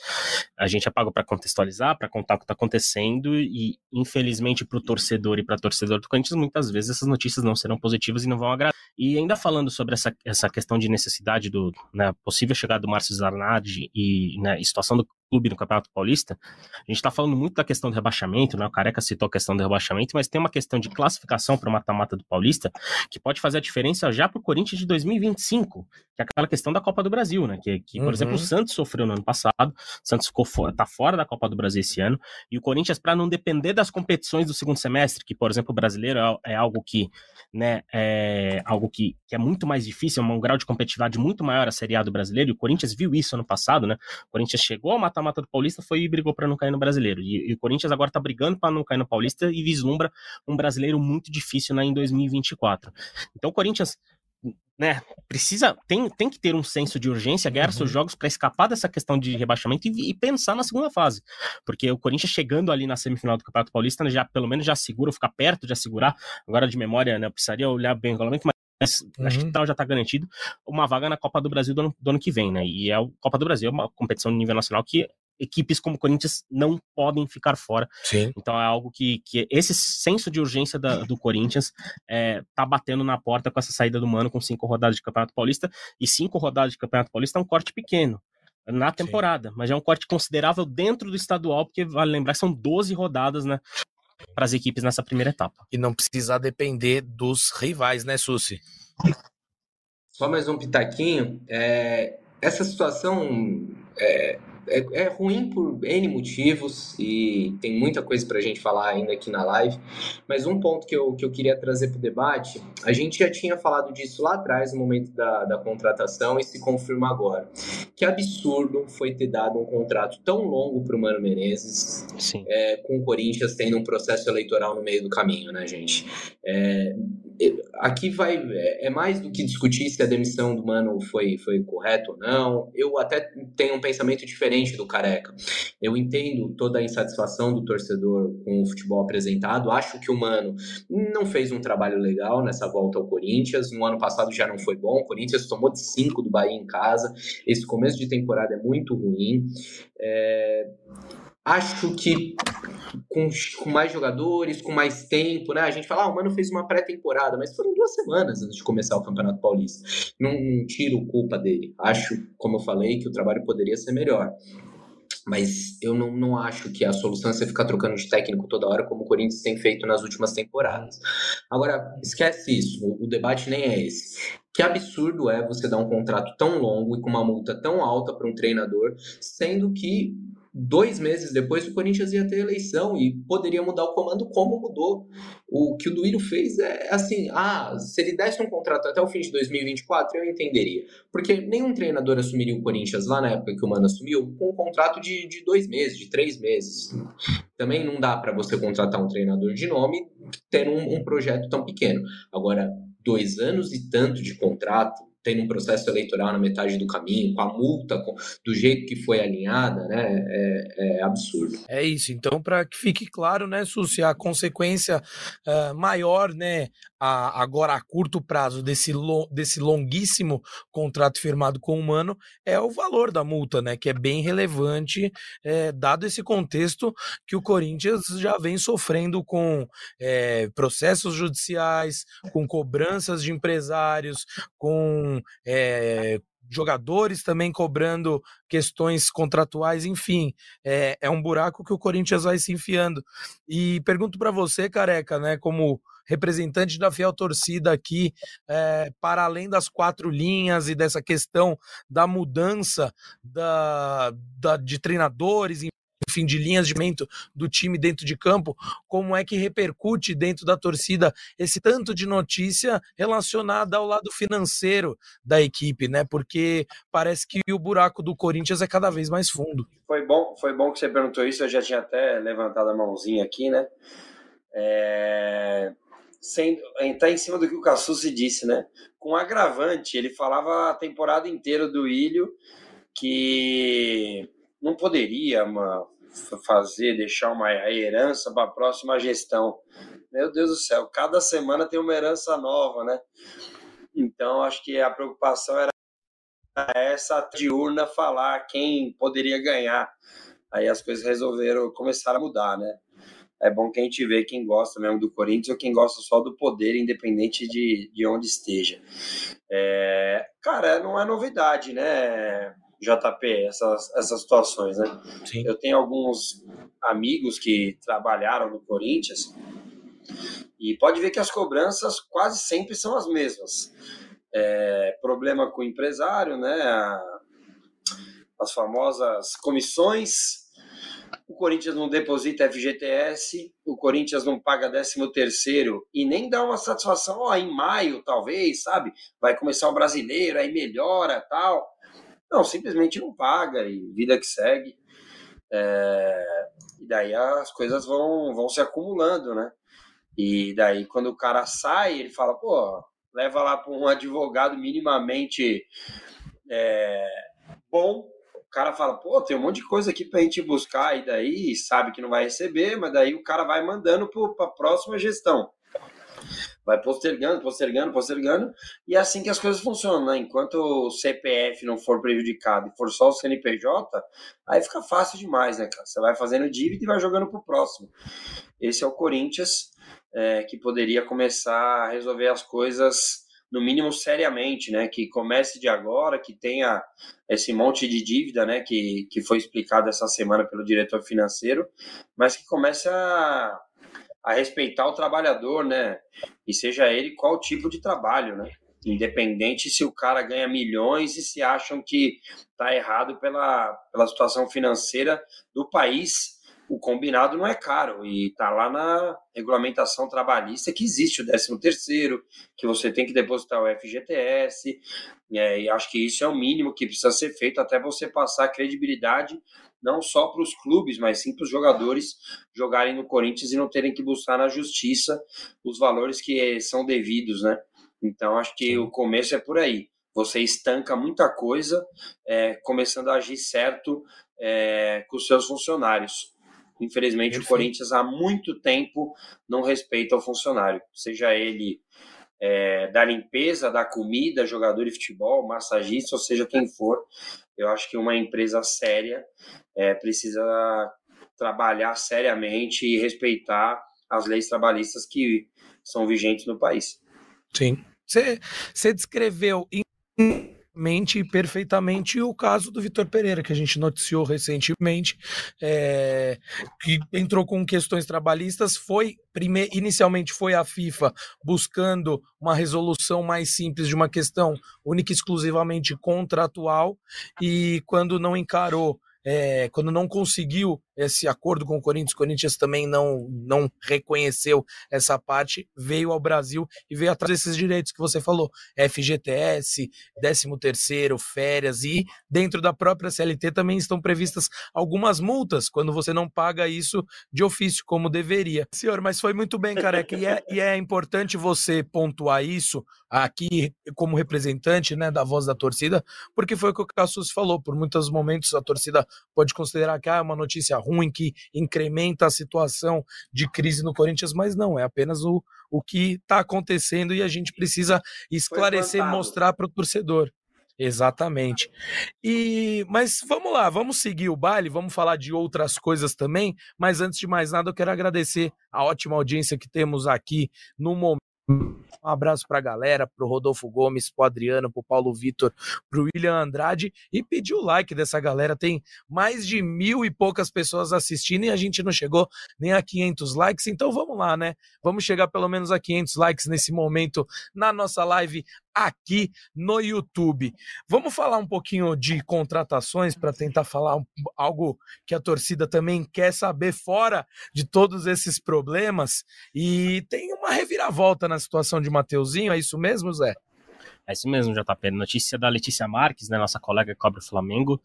A gente é pago para contextualizar, para contar o que está acontecendo e, infelizmente, para o torcedor e para torcedor do Corinthians, muitas vezes essas notícias não serão positivas e não vão agradar. E ainda falando sobre essa, essa questão de necessidade do né, possível chegada do Márcio Zarnadi e né, situação do clube no Campeonato Paulista, a gente está falando muito da questão do rebaixamento, né? O Careca citou a questão do rebaixamento, mas tem uma questão de classificação para o mata-mata do Paulista que pode fazer a diferença já para o Corinthians de 2025, que é aquela questão da Copa do Brasil, né? Que, que por uhum. exemplo, o Santos sofreu no ano passado, o Santos ficou fora, tá fora da Copa do Brasil esse ano, e o Corinthians, para não depender das competições do segundo semestre, que, por exemplo, o brasileiro é, é algo que, né, é algo que, que é muito mais difícil, é um grau de competitividade muito maior a Série A do brasileiro, e o Corinthians viu isso ano passado, né? O Corinthians chegou ao mata mata-mata do Paulista foi e brigou para não cair no brasileiro. E, e, o Corinthians agora está brigando para não cair no Paulista e vislumbra um brasileiro muito difícil né, em 2024. Então o Corinthians né, precisa, tem, tem que ter um senso de urgência, ganhar uhum. seus jogos para escapar dessa questão de rebaixamento e, e, pensar na segunda fase. Porque o Corinthians chegando ali na semifinal do Campeonato Paulista, né, já pelo menos já segura, ficar perto de assegurar. Agora de memória, né, precisaria olhar bem o regulamento, mas uhum. acho que uhum. tal já está garantido uma vaga na Copa do Brasil do ano, do ano que vem, né? E é a Copa do Brasil, é uma competição de nível nacional que equipes como o Corinthians não podem ficar fora. Sim. Então é algo que, que esse senso de urgência da, do Corinthians é, tá batendo na porta com essa saída do Mano com cinco rodadas de Campeonato Paulista. E cinco rodadas de Campeonato Paulista é um corte pequeno na temporada, Sim. mas é um corte considerável dentro do estadual, porque vale lembrar que são 12 rodadas, né? Para as equipes nessa primeira etapa. E não precisar depender dos rivais, né, Susi? Só mais um pitaquinho. É, essa situação é, é, é, ruim por N motivos e tem muita coisa para a gente falar ainda aqui na live, mas um ponto que eu, que eu queria trazer para o debate, a gente já tinha falado disso lá atrás, no momento da, da contratação, e se confirma agora. Que absurdo foi ter dado um contrato tão longo para o Mano Menezes, é, com o Corinthians tendo um processo eleitoral no meio do caminho, né, gente? É, aqui vai é, é mais do que discutir se a demissão do Mano foi, foi correta ou não. Eu até tenho um pensamento diferente do Careca. Eu entendo toda a insatisfação do torcedor com o futebol apresentado. Acho que o Mano não fez um trabalho legal nessa volta ao Corinthians. No ano passado já não foi bom. O Corinthians tomou de 5 do Bahia em casa. Esse começo de temporada é muito ruim. É... Acho que com, com, mais jogadores, com mais tempo, né? A gente fala, ah, o Mano fez uma pré-temporada, mas foram duas semanas antes de começar o Campeonato Paulista. Não, não tiro culpa dele. Acho, como eu falei, que o trabalho poderia ser melhor. Mas eu não, não acho que a solução é você ficar trocando de técnico toda hora, como o Corinthians tem feito nas últimas temporadas. Agora, esquece isso, o, o debate nem é esse. Que absurdo é você dar um contrato tão longo e com uma multa tão alta para um treinador, sendo que dois meses depois o Corinthians ia ter eleição e poderia mudar o comando como mudou. O que o Duírio fez é assim, ah, se ele desse um contrato até o fim de 2024, eu entenderia. Porque nenhum treinador assumiria o Corinthians lá na época que o Mano assumiu com um contrato de, de dois meses, de três meses. Também não dá para você contratar um treinador de nome tendo um, um projeto tão pequeno. Agora, dois anos e tanto de contrato, tendo um processo eleitoral na metade do caminho, com a multa, com, do jeito que foi alinhada, né, é, é absurdo. É isso. Então, para que fique claro, né, Susi, a consequência uh, maior, né, a, agora a curto prazo desse, lo, desse longuíssimo contrato firmado com o Mano é o valor da multa, né, que é bem relevante, é, dado esse contexto que o Corinthians já vem sofrendo com é, processos judiciais, com cobranças de empresários, com é, jogadores também cobrando questões contratuais, enfim, é, é, um buraco que o Corinthians vai se enfiando. E pergunto para você, careca, né, como representante da fiel torcida aqui, é, para além das quatro linhas e dessa questão da mudança da, da de treinadores, enfim, de linhas de mente do time dentro de campo, como é que repercute dentro da torcida esse tanto de notícia relacionada ao lado financeiro da equipe, né? Porque parece que o buraco do Corinthians é cada vez mais fundo. Foi bom, foi bom que você perguntou isso, eu já tinha até levantado a mãozinha aqui, né? É... Sem, tá em cima do que o Cassucci disse, né? Com agravante, ele falava a temporada inteira do Ilho que não poderia uma, fazer, deixar uma herança para a próxima gestão. Meu Deus do céu, cada semana tem uma herança nova, né? Então, acho que a preocupação era essa diurna falar quem poderia ganhar. Aí as coisas resolveram começar a mudar, né? É bom que a gente vê quem gosta mesmo do Corinthians ou quem gosta só do poder, independente de, de onde esteja. É, cara, não é novidade, né? JP, essas, essas situações, né? Sim. Eu tenho alguns amigos que trabalharam no Corinthians e pode ver que as cobranças quase sempre são as mesmas. É, problema com o empresário, né? As famosas comissões. O Corinthians não deposita FGTS, o Corinthians não paga 13 terceiro e nem dá uma satisfação, ó, em maio talvez, sabe? Vai começar o brasileiro, aí melhora, tal. Não, simplesmente não paga e vida que segue. É, e daí as coisas vão, vão se acumulando, né? E daí quando o cara sai, ele fala, pô, leva lá para um advogado minimamente é, bom. Cara fala, pô, tem um monte de coisa aqui para a gente buscar, e daí sabe que não vai receber, mas daí o cara vai mandando para a próxima gestão vai postergando, postergando, postergando, e é assim que as coisas funcionam, né? Enquanto o CPF não for prejudicado e for só o CNPJ, aí fica fácil demais, né, cara? Você vai fazendo dívida e vai jogando pro próximo. Esse é o Corinthians, é, que poderia começar a resolver as coisas no mínimo seriamente, né? Que comece de agora, que tenha esse monte de dívida, né? Que, que foi explicado essa semana pelo diretor financeiro, mas que comece a a respeitar o trabalhador, né? E seja ele qual tipo de trabalho, né? Independente se o cara ganha milhões e se acham que tá errado pela, pela situação financeira do país, o combinado não é caro e tá lá na regulamentação trabalhista que existe o 13 terceiro, que você tem que depositar o FGTS, é, e acho que isso é o mínimo que precisa ser feito até você passar credibilidade não só para os clubes, mas sim para os jogadores jogarem no Corinthians e não terem que buscar na justiça os valores que são devidos, né? Então acho que o começo é por aí. Você estanca muita coisa, é, começando a agir certo é, com os seus funcionários. Infelizmente, o Corinthians há muito tempo não respeita o funcionário, seja ele é, da limpeza, da comida, jogador de futebol, massagista, ou seja quem for. Eu acho que uma empresa séria é, precisa trabalhar seriamente e respeitar as leis trabalhistas que são vigentes no país. Sim. Você descreveu mente perfeitamente o caso do Vitor Pereira, que a gente noticiou recentemente, é, que entrou com questões trabalhistas, foi prime, inicialmente foi a FIFA buscando uma resolução mais simples de uma questão única e exclusivamente contratual, e quando não encarou é, quando não conseguiu esse acordo com o Corinthians, o Corinthians também não, não reconheceu essa parte, veio ao Brasil e veio atrás desses direitos que você falou, FGTS, 13 terceiro, férias e dentro da própria CLT também estão previstas algumas multas quando você não paga isso de ofício, como deveria. Senhor, mas foi muito bem, careca, e é, e é importante você pontuar isso aqui como representante né, da voz da torcida, porque foi o que o Cassus falou, por muitos momentos a torcida pode considerar que ah, é uma notícia ruim, que incrementa a situação de crise no Corinthians, mas não, é apenas o, o que está acontecendo e a gente precisa esclarecer, mostrar para o torcedor. Exatamente. E mas vamos lá, vamos seguir o baile, vamos falar de outras coisas também, mas antes de mais nada eu quero agradecer a ótima audiência que temos aqui no momento um abraço para a galera, para o Rodolfo Gomes, para o Adriano, para o Paulo Vitor, para o William Andrade e pedir o like dessa galera. Tem mais de mil e poucas pessoas assistindo e a gente não chegou nem a 500 likes. Então vamos lá, né? Vamos chegar pelo menos a 500 likes nesse momento na nossa live aqui no YouTube. Vamos falar um pouquinho de contratações para tentar falar algo que a torcida também quer saber fora de todos esses problemas. E tem uma reviravolta na situação de Mateuzinho, é isso mesmo, Zé? É isso mesmo, JP. Notícia da Letícia Marques, né, nossa colega que cobre o Flamengo,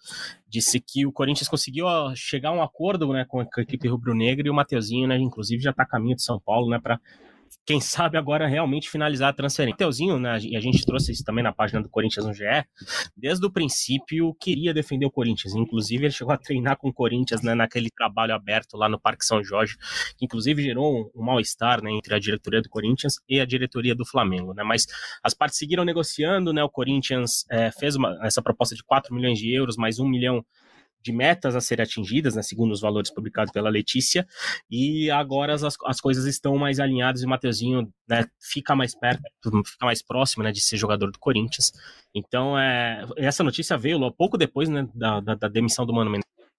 disse que o Corinthians conseguiu chegar a um acordo né, com a equipe rubro-negra e o Mateuzinho, né, inclusive, já está a caminho de São Paulo né, para quem sabe agora realmente finalizar a transferência. Teuzinho, né, e a gente trouxe isso também na página do Corinthians no GE, desde o princípio queria defender o Corinthians. Inclusive, ele chegou a treinar com o Corinthians né, naquele trabalho aberto lá no Parque São Jorge, que inclusive gerou um, um mal-estar né, entre a diretoria do Corinthians e a diretoria do Flamengo. Né? Mas as partes seguiram negociando, né? O Corinthians é, fez uma, essa proposta de 4 milhões de euros, mais 1 milhão de metas a serem atingidas, né, segundo os valores publicados pela Letícia, e agora as, as coisas estão mais alinhadas e o Mateuzinho né, fica mais perto, fica mais próximo né, de ser jogador do Corinthians. Então, é, essa notícia veio pouco depois né, da, da, da demissão do Mano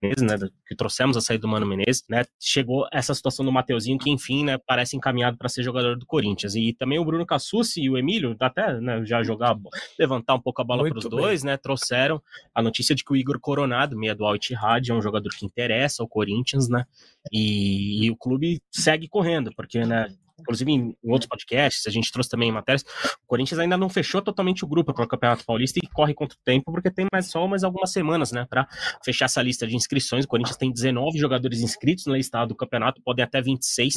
Menezes né, que trouxemos a saída do Mano Menezes, né, chegou essa situação do Mateuzinho, que enfim, né, parece encaminhado para ser jogador do Corinthians. E também o Bruno Cassucci e o Emílio, até né, já jogar, levantar um pouco a bola para os dois, né, trouxeram a notícia de que o Igor Coronado, meia do Al Ittihad, é um jogador que interessa ao Corinthians, né, e, e o clube segue correndo, porque, né, inclusive em, outros podcasts, a gente trouxe também matérias, o Corinthians ainda não fechou totalmente o grupo para o Campeonato Paulista e corre contra o tempo, porque tem mais só mais algumas semanas, né, para fechar essa lista de inscrições. O Corinthians tem 19 jogadores inscritos na lista do campeonato, podem até 26.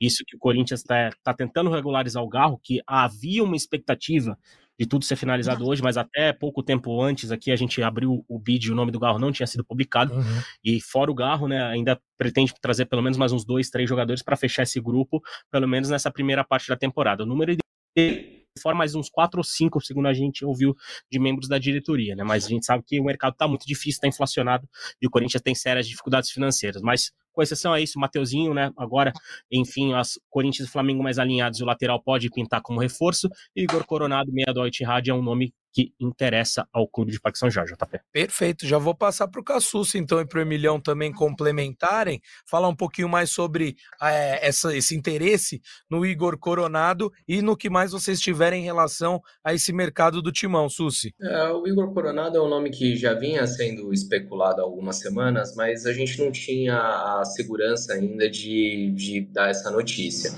Isso que o Corinthians está tá tentando regularizar o Garro, que havia uma expectativa de tudo ser finalizado hoje, mas até pouco tempo antes aqui a gente abriu o bid e o nome do Garro não tinha sido publicado. Uhum. E fora o Garro, né, ainda pretende trazer pelo menos mais uns dois, três jogadores para fechar esse grupo, pelo menos nessa primeira parte da temporada. O número de fora mais uns quatro ou cinco, segundo a gente ouviu, de membros da diretoria, né? Mas a gente sabe que o mercado está muito difícil, está inflacionado e o Corinthians tem sérias dificuldades financeiras. Mas com exceção a isso, o Mateuzinho, né? Agora, enfim, as Corinthians e Flamengo mais alinhados, o lateral pode pintar como reforço. Igor Coronado, meia do Rádio, é um nome que interessa ao clube de Parque São Jorge, JP. Perfeito, já vou passar para o Cassucci, então, e para o Emilhão também complementarem, falar um pouquinho mais sobre é, essa, esse interesse no Igor Coronado e no que mais vocês tiverem em relação a esse mercado do Timão, Susi. É, o Igor Coronado é um nome que já vinha sendo especulado há algumas semanas, mas a gente não tinha a segurança ainda de, de dar essa notícia.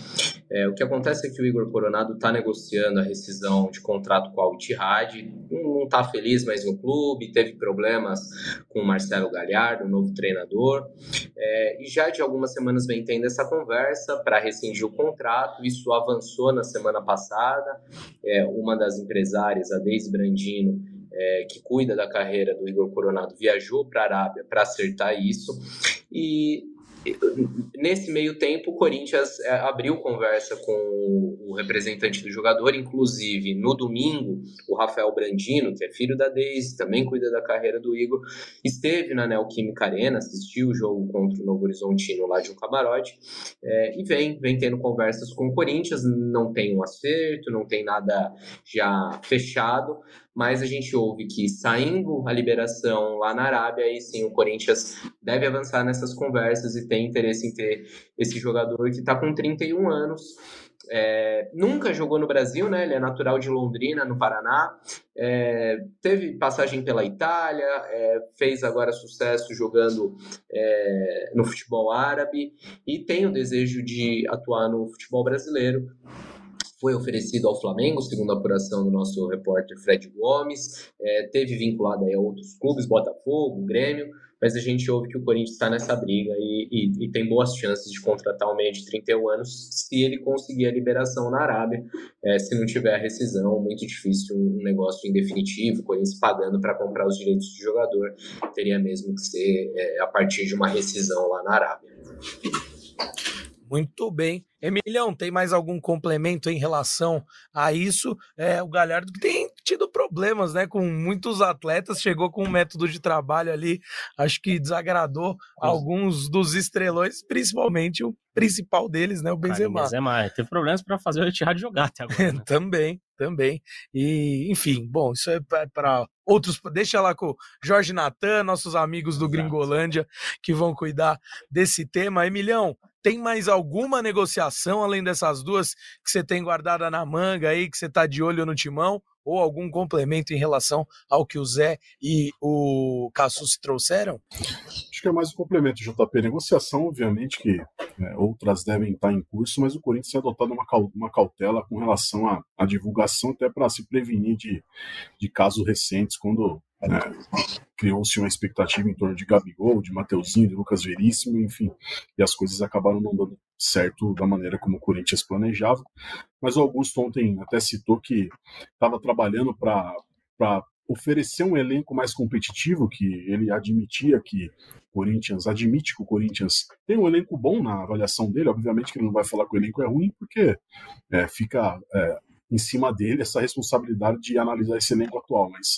É, o que acontece é que o Igor Coronado está negociando a rescisão de contrato com a Altihad, não está feliz mais no clube, teve problemas com o Marcelo Galhardo, o novo treinador, é, e já de algumas semanas vem tendo essa conversa para rescindir o contrato. Isso avançou na semana passada. É, uma das empresárias, a Deise Brandino, é, que cuida da carreira do Igor Coronado, viajou para a Arábia para acertar isso. E Nesse meio tempo, o Corinthians é, abriu conversa com o representante do jogador, inclusive no domingo, o Rafael Brandino, que é filho da Deise, também cuida da carreira do Igor, esteve na Neoquímica Arena, assistiu o jogo contra o Novo Horizontino lá de um camarote, é, e vem, vem tendo conversas com o Corinthians, não tem um acerto, não tem nada já fechado, mas a gente ouve que saindo a liberação lá na Arábia, aí sim o Corinthians deve avançar nessas conversas e tem interesse em ter esse jogador que está com 31 anos. É, nunca jogou no Brasil, né? Ele é natural de Londrina, no Paraná. É, teve passagem pela Itália, é, fez agora sucesso jogando é, no futebol árabe e tem o desejo de atuar no futebol brasileiro foi oferecido ao Flamengo, segundo a apuração do nosso repórter Fred Gomes, é, teve vinculado a outros clubes, Botafogo, Grêmio, mas a gente ouve que o Corinthians está nessa briga e, e, e, tem boas chances de contratar um meio de 31 anos se ele conseguir a liberação na Arábia. É, se não tiver a rescisão, muito difícil um negócio indefinitivo, o Corinthians pagando para comprar os direitos do jogador, teria mesmo que ser é, a partir de uma rescisão lá na Arábia. Muito bem. Emilhão, tem mais algum complemento em relação a isso? É, o Galhardo tem tido problemas né, com muitos atletas, chegou com um método de trabalho ali, acho que desagradou alguns dos estrelões, principalmente o principal deles, né, o Benzema. Benzema teve problemas para fazer o Etihad jogar até agora. Né? também, também. E, enfim, bom, isso é para outros. Deixa lá com o Jorge Natan, nossos amigos do Exato. Gringolândia, que vão cuidar desse tema. Emilhão, tem mais alguma negociação além dessas duas que você tem guardada na manga aí, que você está de olho no timão? Ou algum complemento em relação ao que o Zé e o Cassu se trouxeram? Acho que é mais um complemento, JP. Negociação, obviamente, que né, outras devem estar em curso, mas o Corinthians tem adotado uma, uma cautela com relação à, à divulgação, até para se prevenir de, de casos recentes, quando né, criou-se uma expectativa em torno de Gabigol, de Mateuzinho, de Lucas Veríssimo, enfim, e as coisas acabaram não dando certo da maneira como o Corinthians planejava. Mas o Augusto ontem até citou que estava trabalhando para oferecer um elenco mais competitivo, que ele admitia que Corinthians, admite que o Corinthians tem um elenco bom na avaliação dele, obviamente que ele não vai falar que o elenco é ruim, porque é, fica é, em cima dele essa responsabilidade de analisar esse elenco atual, mas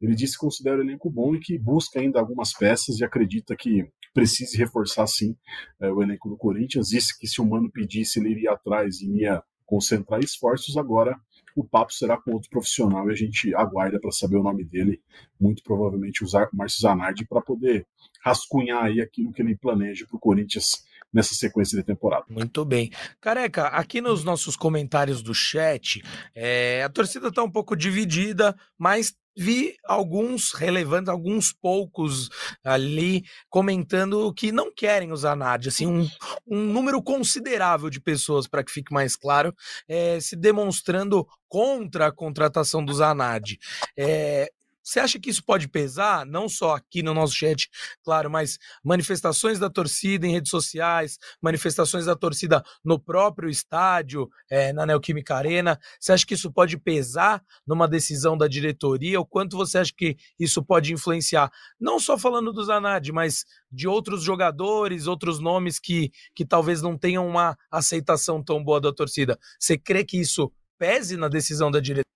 ele disse que considera o elenco bom e que busca ainda algumas peças e acredita que precise reforçar sim é, o elenco do Corinthians, disse que se o Mano pedisse ele iria atrás e ia concentrar esforços, agora o papo será com outro profissional e a gente aguarda para saber o nome dele, muito provavelmente usar Márcio Zanardi para poder rascunhar aí aquilo que ele planeja para o Corinthians nessa sequência de temporada. Muito bem. Careca, aqui nos nossos comentários do chat, é, a torcida está um pouco dividida, mas vi alguns relevantes, alguns poucos ali comentando que não querem usar NAD, assim, um, um número considerável de pessoas, para que fique mais claro, é, se demonstrando contra a contratação do Zanad. É, você acha que isso pode pesar, não só aqui no nosso chat, claro, mas manifestações da torcida em redes sociais, manifestações da torcida no próprio estádio, é, na Neoquímica Arena? Você acha que isso pode pesar numa decisão da diretoria? O quanto você acha que isso pode influenciar? Não só falando do Zanad, mas de outros jogadores, outros nomes que, que talvez não tenham uma aceitação tão boa da torcida. Você crê que isso pese na decisão da diretoria?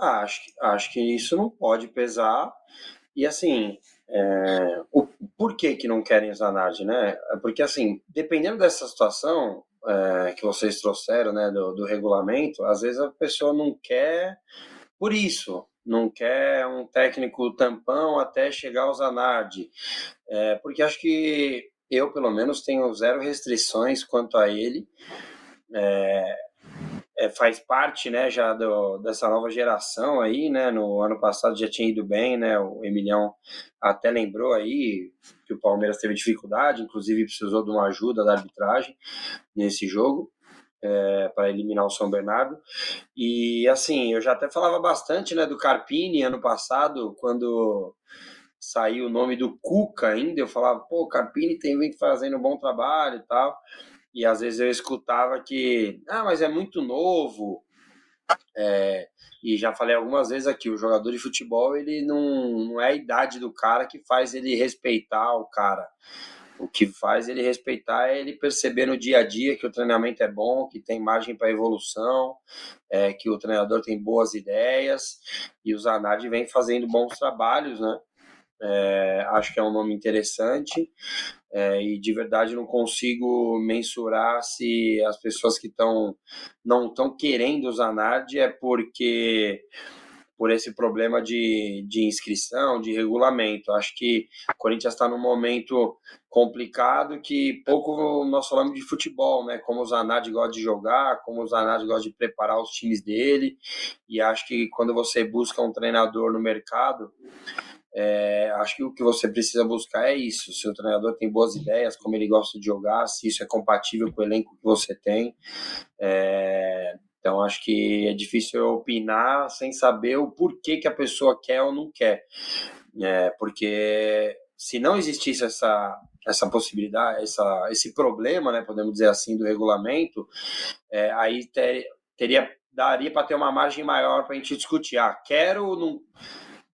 Acho, acho que isso não pode pesar. E assim, é, o, por que, que não querem NAD, né? É porque assim, dependendo dessa situação é, que vocês trouxeram, né, do, do regulamento, às vezes a pessoa não quer por isso, não quer um técnico tampão até chegar ao Zanardi. É, porque acho que eu, pelo menos, tenho zero restrições quanto a ele. É, é, faz parte, né, já do, dessa nova geração aí, né, no ano passado já tinha ido bem, né, o Emilhão até lembrou aí que o Palmeiras teve dificuldade, inclusive precisou de uma ajuda da arbitragem nesse jogo, é, para eliminar o São Bernardo. E assim, eu já até falava bastante né, do Carpini ano passado, quando saiu o nome do Cuca ainda, eu falava, pô, Carpini tem vindo fazendo um bom trabalho e tal e às vezes eu escutava que, ah, mas é muito novo. É, e já falei algumas vezes aqui, o jogador de futebol, ele não, não é a idade do cara que faz ele respeitar o cara. O que faz ele respeitar é ele perceber no dia a dia que o treinamento é bom, que tem margem para evolução, é, que o treinador tem boas ideias e o Zanardi vem fazendo bons trabalhos, né? É, acho que é um nome interessante é, e de verdade não consigo mensurar se as pessoas que estão não estão querendo usar NARD é porque por esse problema de, de inscrição, de regulamento. Acho que o Corinthians está num momento complicado que pouco nós falamos de futebol, né? Como o Zanardi gosta de jogar, como o Zanardi gosta de preparar os times dele. E acho que quando você busca um treinador no mercado, é, acho que o que você precisa buscar é isso. Se o treinador tem boas ideias, como ele gosta de jogar, se isso é compatível com o elenco que você tem. É, então acho que é difícil opinar sem saber o porquê que a pessoa quer ou não quer. É, porque se não existisse essa, essa possibilidade, essa, esse problema, né, podemos dizer assim, do regulamento, é, aí ter, teria daria para ter uma margem maior para a gente discutir. Ah, quero ou não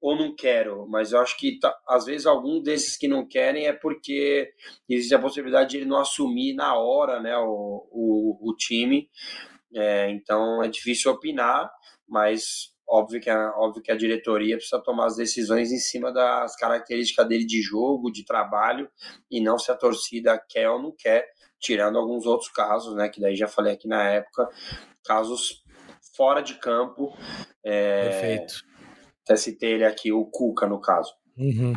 ou não quero, mas eu acho que tá, às vezes algum desses que não querem é porque existe a possibilidade de ele não assumir na hora né, o, o, o time, é, então é difícil opinar, mas óbvio que, a, óbvio que a diretoria precisa tomar as decisões em cima das características dele de jogo, de trabalho, e não se a torcida quer ou não quer, tirando alguns outros casos, né, que daí já falei aqui na época, casos fora de campo. É, Perfeito até citei ele aqui, o Cuca, no caso. Uhum.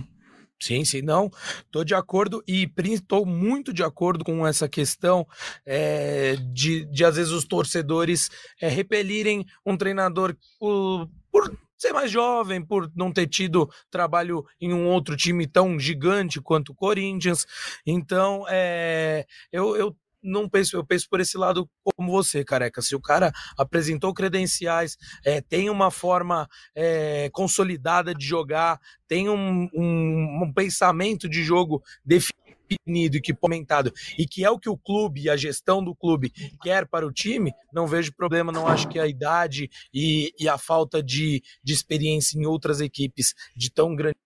Sim, sim, não, estou de acordo e estou muito de acordo com essa questão é, de, de, às vezes, os torcedores é, repelirem um treinador por, por ser mais jovem, por não ter tido trabalho em um outro time tão gigante quanto o Corinthians. Então, é, eu, eu não penso, eu penso por esse lado como você, careca. Se o cara apresentou credenciais, é, tem uma forma é, consolidada de jogar, tem um, um, um pensamento de jogo definido e que comentado e que é o que o clube e a gestão do clube quer para o time, não vejo problema, não acho que a idade e, e a falta de, de experiência em outras equipes de tão grande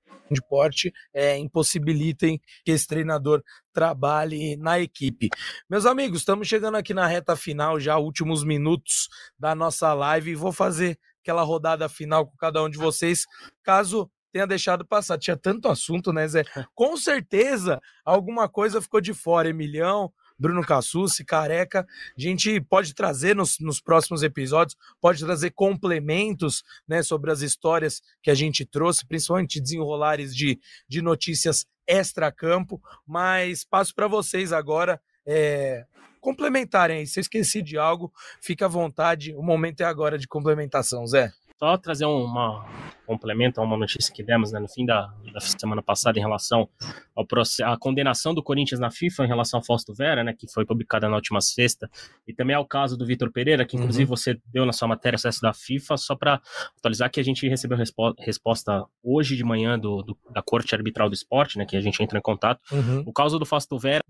porte é, impossibilitem que esse treinador trabalhe na equipe. Meus amigos, estamos chegando aqui na reta final, já últimos minutos da nossa live, e vou fazer aquela rodada final com cada um de vocês, caso tenha deixado passar. Tinha tanto assunto, né, Zé? Com certeza alguma coisa ficou de fora. Emilhão, Bruno Cassucci, Careca. A gente pode trazer nos, nos próximos episódios, pode trazer complementos né, sobre as histórias que a gente trouxe, principalmente desenrolares de, de notícias extra-campo. Mas passo para vocês agora. É, complementarem aí. Se eu esqueci de algo, fica à vontade. O momento é agora de complementação, Zé. Só trazer uma complemento a uma notícia que demos né, no fim da, da, semana passada em relação ao processo, à condenação do Corinthians na FIFA em relação ao Fausto Vera, né, que foi publicada na última sexta, e também ao caso do Vitor Pereira, que inclusive uhum. você deu na sua matéria acesso da FIFA, só para atualizar que a gente recebeu respo resposta hoje de manhã do, do, da Corte Arbitral do Esporte, né, que a gente entra em contato. Uhum. O caso do Fausto Vera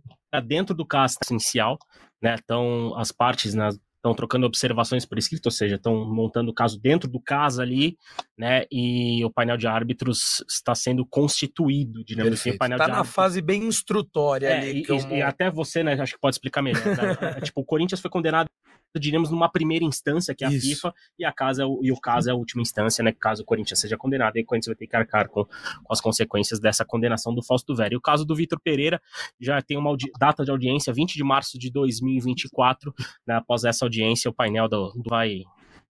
dentro do caso essencial, né, então as partes nas estão trocando observações por escrito, ou seja, estão montando o caso dentro do caso ali, né? E o painel de árbitros está sendo constituído, digamos assim. Está na árbitros. fase bem instrutória é, ali. E, eu... e, até você, né? Acho que pode explicar melhor. Né? É, tipo, o Corinthians foi condenado diríamos, numa primeira instância, que é a Isso. FIFA, e, a casa, e o caso é a última instância, né? Caso o Corinthians seja condenado, e o Corinthians vai ter que arcar com, com as consequências dessa condenação do Fausto Velho. E o caso do Vitor Pereira já tem uma data de audiência, 20 de março de 2024. Né, após essa audiência, o painel do, do vai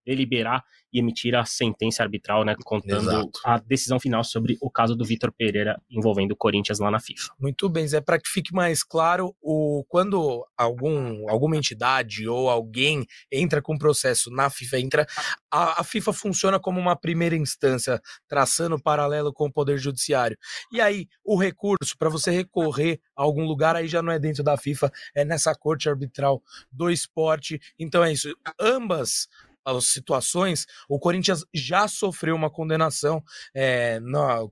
deliberar e emitir a sentença arbitral, né, contando Exato. a decisão final sobre o caso do Vitor Pereira envolvendo o Corinthians lá na FIFA. Muito bem, Zé, para que fique mais claro, o, quando algum, alguma entidade ou alguém entra com processo na FIFA, entra, a, a FIFA funciona como uma primeira instância, traçando paralelo com o Poder Judiciário. E aí, o recurso, para você recorrer a algum lugar, aí já não é dentro da FIFA, é nessa corte arbitral do esporte. Então é isso. Ambas as situações, o Corinthians já sofreu uma condenação, é,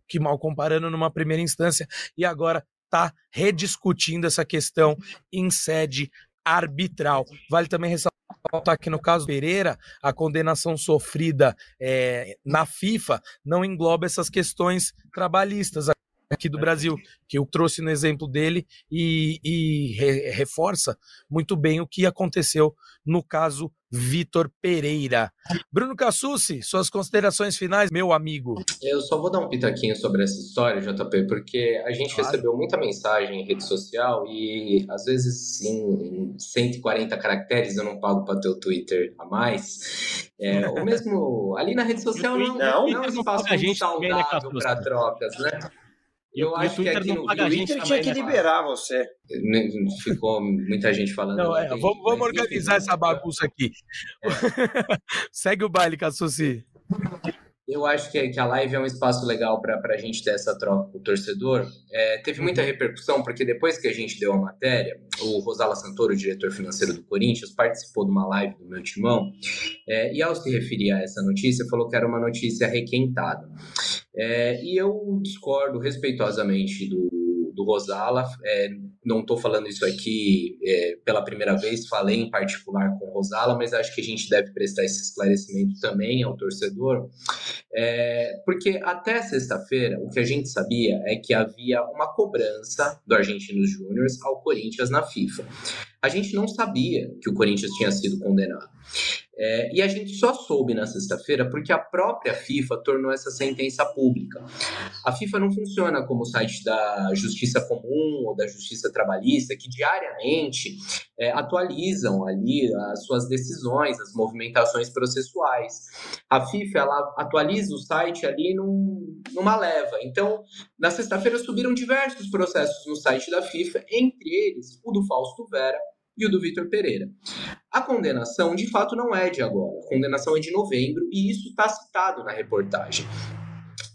que mal comparando numa primeira instância, e agora está rediscutindo essa questão em sede arbitral. Vale também ressaltar que no caso Pereira, a condenação sofrida é, na FIFA não engloba essas questões trabalhistas aqui do Brasil, que eu trouxe no exemplo dele e, e re, reforça muito bem o que aconteceu no caso Vitor Pereira. Bruno Cassucci, suas considerações finais, meu amigo. Eu só vou dar um pitaquinho sobre essa história, JP, porque a gente claro. recebeu muita mensagem em rede social e às vezes em 140 caracteres eu não pago para ter o Twitter a mais. É, ou mesmo ali na rede social não, não, não é um espaço muito saudável para trocas, né? Eu acho que aqui no Twitter tinha que né? liberar você. Ficou muita gente falando. Não, é, vamos, vamos organizar essa bagunça aqui. É. Segue o baile, Cassuci. Eu acho que, que a live é um espaço legal para a gente ter essa troca com o torcedor. É, teve muita uhum. repercussão, porque depois que a gente deu a matéria, o Rosala Santoro, diretor financeiro do Corinthians, participou de uma live do meu timão, é, e ao se referir a essa notícia, falou que era uma notícia requentada. É, e eu discordo respeitosamente do, do Rosala. É, não estou falando isso aqui é, pela primeira vez, falei em particular com o Rosala, mas acho que a gente deve prestar esse esclarecimento também ao torcedor, é, porque até sexta-feira o que a gente sabia é que havia uma cobrança do Argentinos Júnior ao Corinthians na FIFA. A gente não sabia que o Corinthians tinha sido condenado. É, e a gente só soube na sexta-feira porque a própria FIFA tornou essa sentença pública. A FIFA não funciona como o site da Justiça Comum ou da Justiça Trabalhista, que diariamente é, atualizam ali as suas decisões, as movimentações processuais. A FIFA ela atualiza o site ali num, numa leva. Então, na sexta-feira subiram diversos processos no site da FIFA, entre eles o do Fausto Vera e o do Vitor Pereira. A condenação, de fato, não é de agora. A condenação é de novembro e isso está citado na reportagem.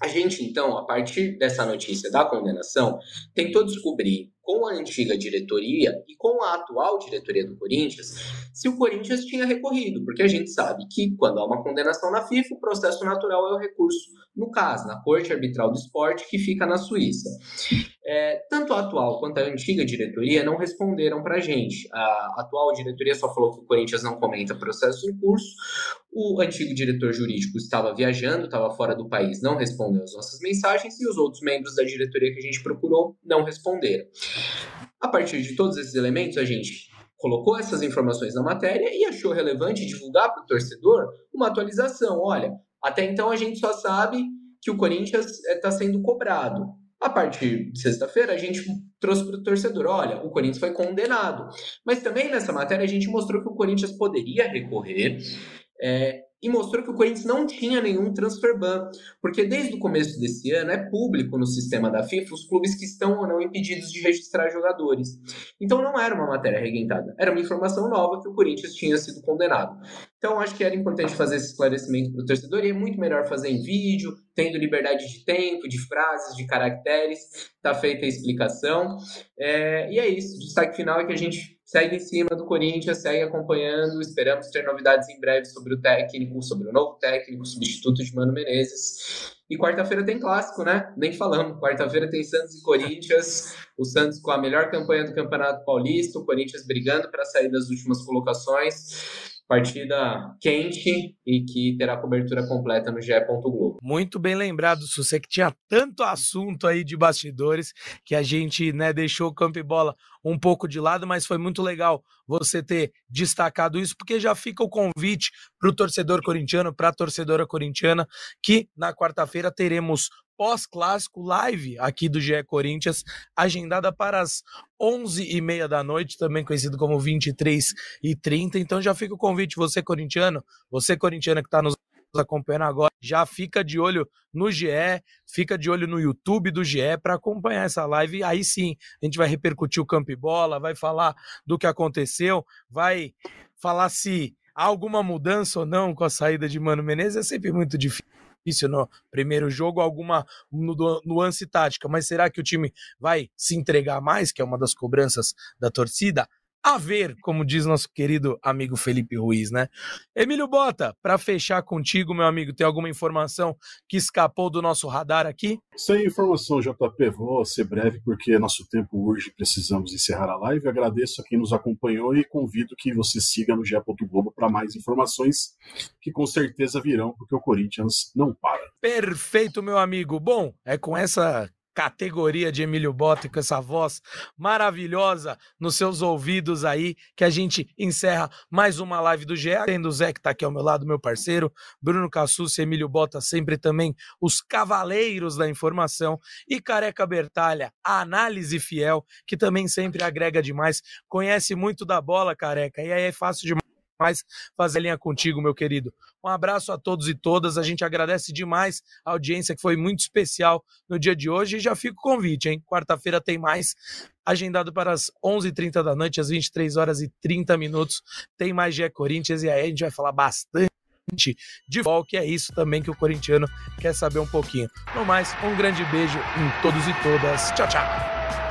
A gente, então, a partir dessa notícia da condenação, tentou descobrir com a antiga diretoria e com a atual diretoria do Corinthians se o Corinthians tinha recorrido, porque a gente sabe que quando há uma condenação na FIFA, o processo natural é o recurso no caso, na Corte Arbitral do Esporte, que fica na Suíça. É, tanto a atual quanto a antiga diretoria não responderam para a gente. A atual diretoria só falou que o Corinthians não comenta processo em curso. O antigo diretor jurídico estava viajando, estava fora do país, não respondeu as nossas mensagens, e os outros membros da diretoria que a gente procurou não responderam. A partir de todos esses elementos, a gente colocou essas informações na matéria e achou relevante divulgar para o torcedor uma atualização. Olha, até então a gente só sabe que o Corinthians está eh, sendo cobrado. A partir de sexta-feira, a gente trouxe para o torcedor: olha, o Corinthians foi condenado. Mas também nessa matéria a gente mostrou que o Corinthians poderia recorrer. É, e mostrou que o Corinthians não tinha nenhum transfer ban, porque desde o começo desse ano é público no sistema da FIFA os clubes que estão ou não impedidos de registrar jogadores. Então não era uma matéria reguentada, era uma informação nova que o Corinthians tinha sido condenado. Então acho que era importante fazer esse esclarecimento para o torcedor e é muito melhor fazer em vídeo, tendo liberdade de tempo, de frases, de caracteres, está feita a explicação. É, e é isso, o destaque final é que a gente segue em cima do Corinthians, segue acompanhando. Esperamos ter novidades em breve sobre o técnico, sobre o novo técnico, substituto de Mano Menezes. E quarta-feira tem clássico, né? Nem falamos. Quarta-feira tem Santos e Corinthians. O Santos com a melhor campanha do Campeonato Paulista, o Corinthians brigando para sair das últimas colocações partida quente e que terá cobertura completa no GE. Globo. Muito bem lembrado, Sucê, que tinha tanto assunto aí de bastidores que a gente né, deixou o campo e bola um pouco de lado, mas foi muito legal você ter destacado isso, porque já fica o convite para o torcedor corintiano, para a torcedora corintiana, que na quarta-feira teremos pós-clássico live aqui do GE Corinthians, agendada para as 11h30 da noite, também conhecido como 23 e 30. Então já fica o convite, você corintiano, você corintiana que está nos acompanhando agora, já fica de olho no GE, fica de olho no YouTube do GE para acompanhar essa live. Aí sim, a gente vai repercutir o campo e bola, vai falar do que aconteceu, vai falar se há alguma mudança ou não com a saída de Mano Menezes. É sempre muito difícil difícil no primeiro jogo, alguma nuance tática, mas será que o time vai se entregar mais, que é uma das cobranças da torcida? A ver, como diz nosso querido amigo Felipe Ruiz, né? Emílio Bota, para fechar contigo, meu amigo, tem alguma informação que escapou do nosso radar aqui? Sem informação, JP, vou ser breve porque nosso tempo urge, precisamos encerrar a live. Agradeço a quem nos acompanhou e convido que você siga no. Globo para mais informações que com certeza virão, porque o Corinthians não para. Perfeito, meu amigo. Bom, é com essa categoria de Emílio Bota com essa voz maravilhosa nos seus ouvidos aí, que a gente encerra mais uma live do GE, tendo o Zé que tá aqui ao meu lado, meu parceiro, Bruno Cassus e Emílio Bota, sempre também os cavaleiros da informação, e Careca Bertalha, a análise fiel, que também sempre agrega demais, conhece muito da bola, Careca, e aí é fácil demais mais fazer linha contigo, meu querido. Um abraço a todos e todas. A gente agradece demais a audiência que foi muito especial no dia de hoje. E já fica o convite, hein? Quarta-feira tem mais. Agendado para as 11h30 da noite, às 23 horas e 30 minutos. Tem mais GE Corinthians e aí a gente vai falar bastante de volta, que é isso também que o corintiano quer saber um pouquinho. No mais, um grande beijo em todos e todas. Tchau, tchau.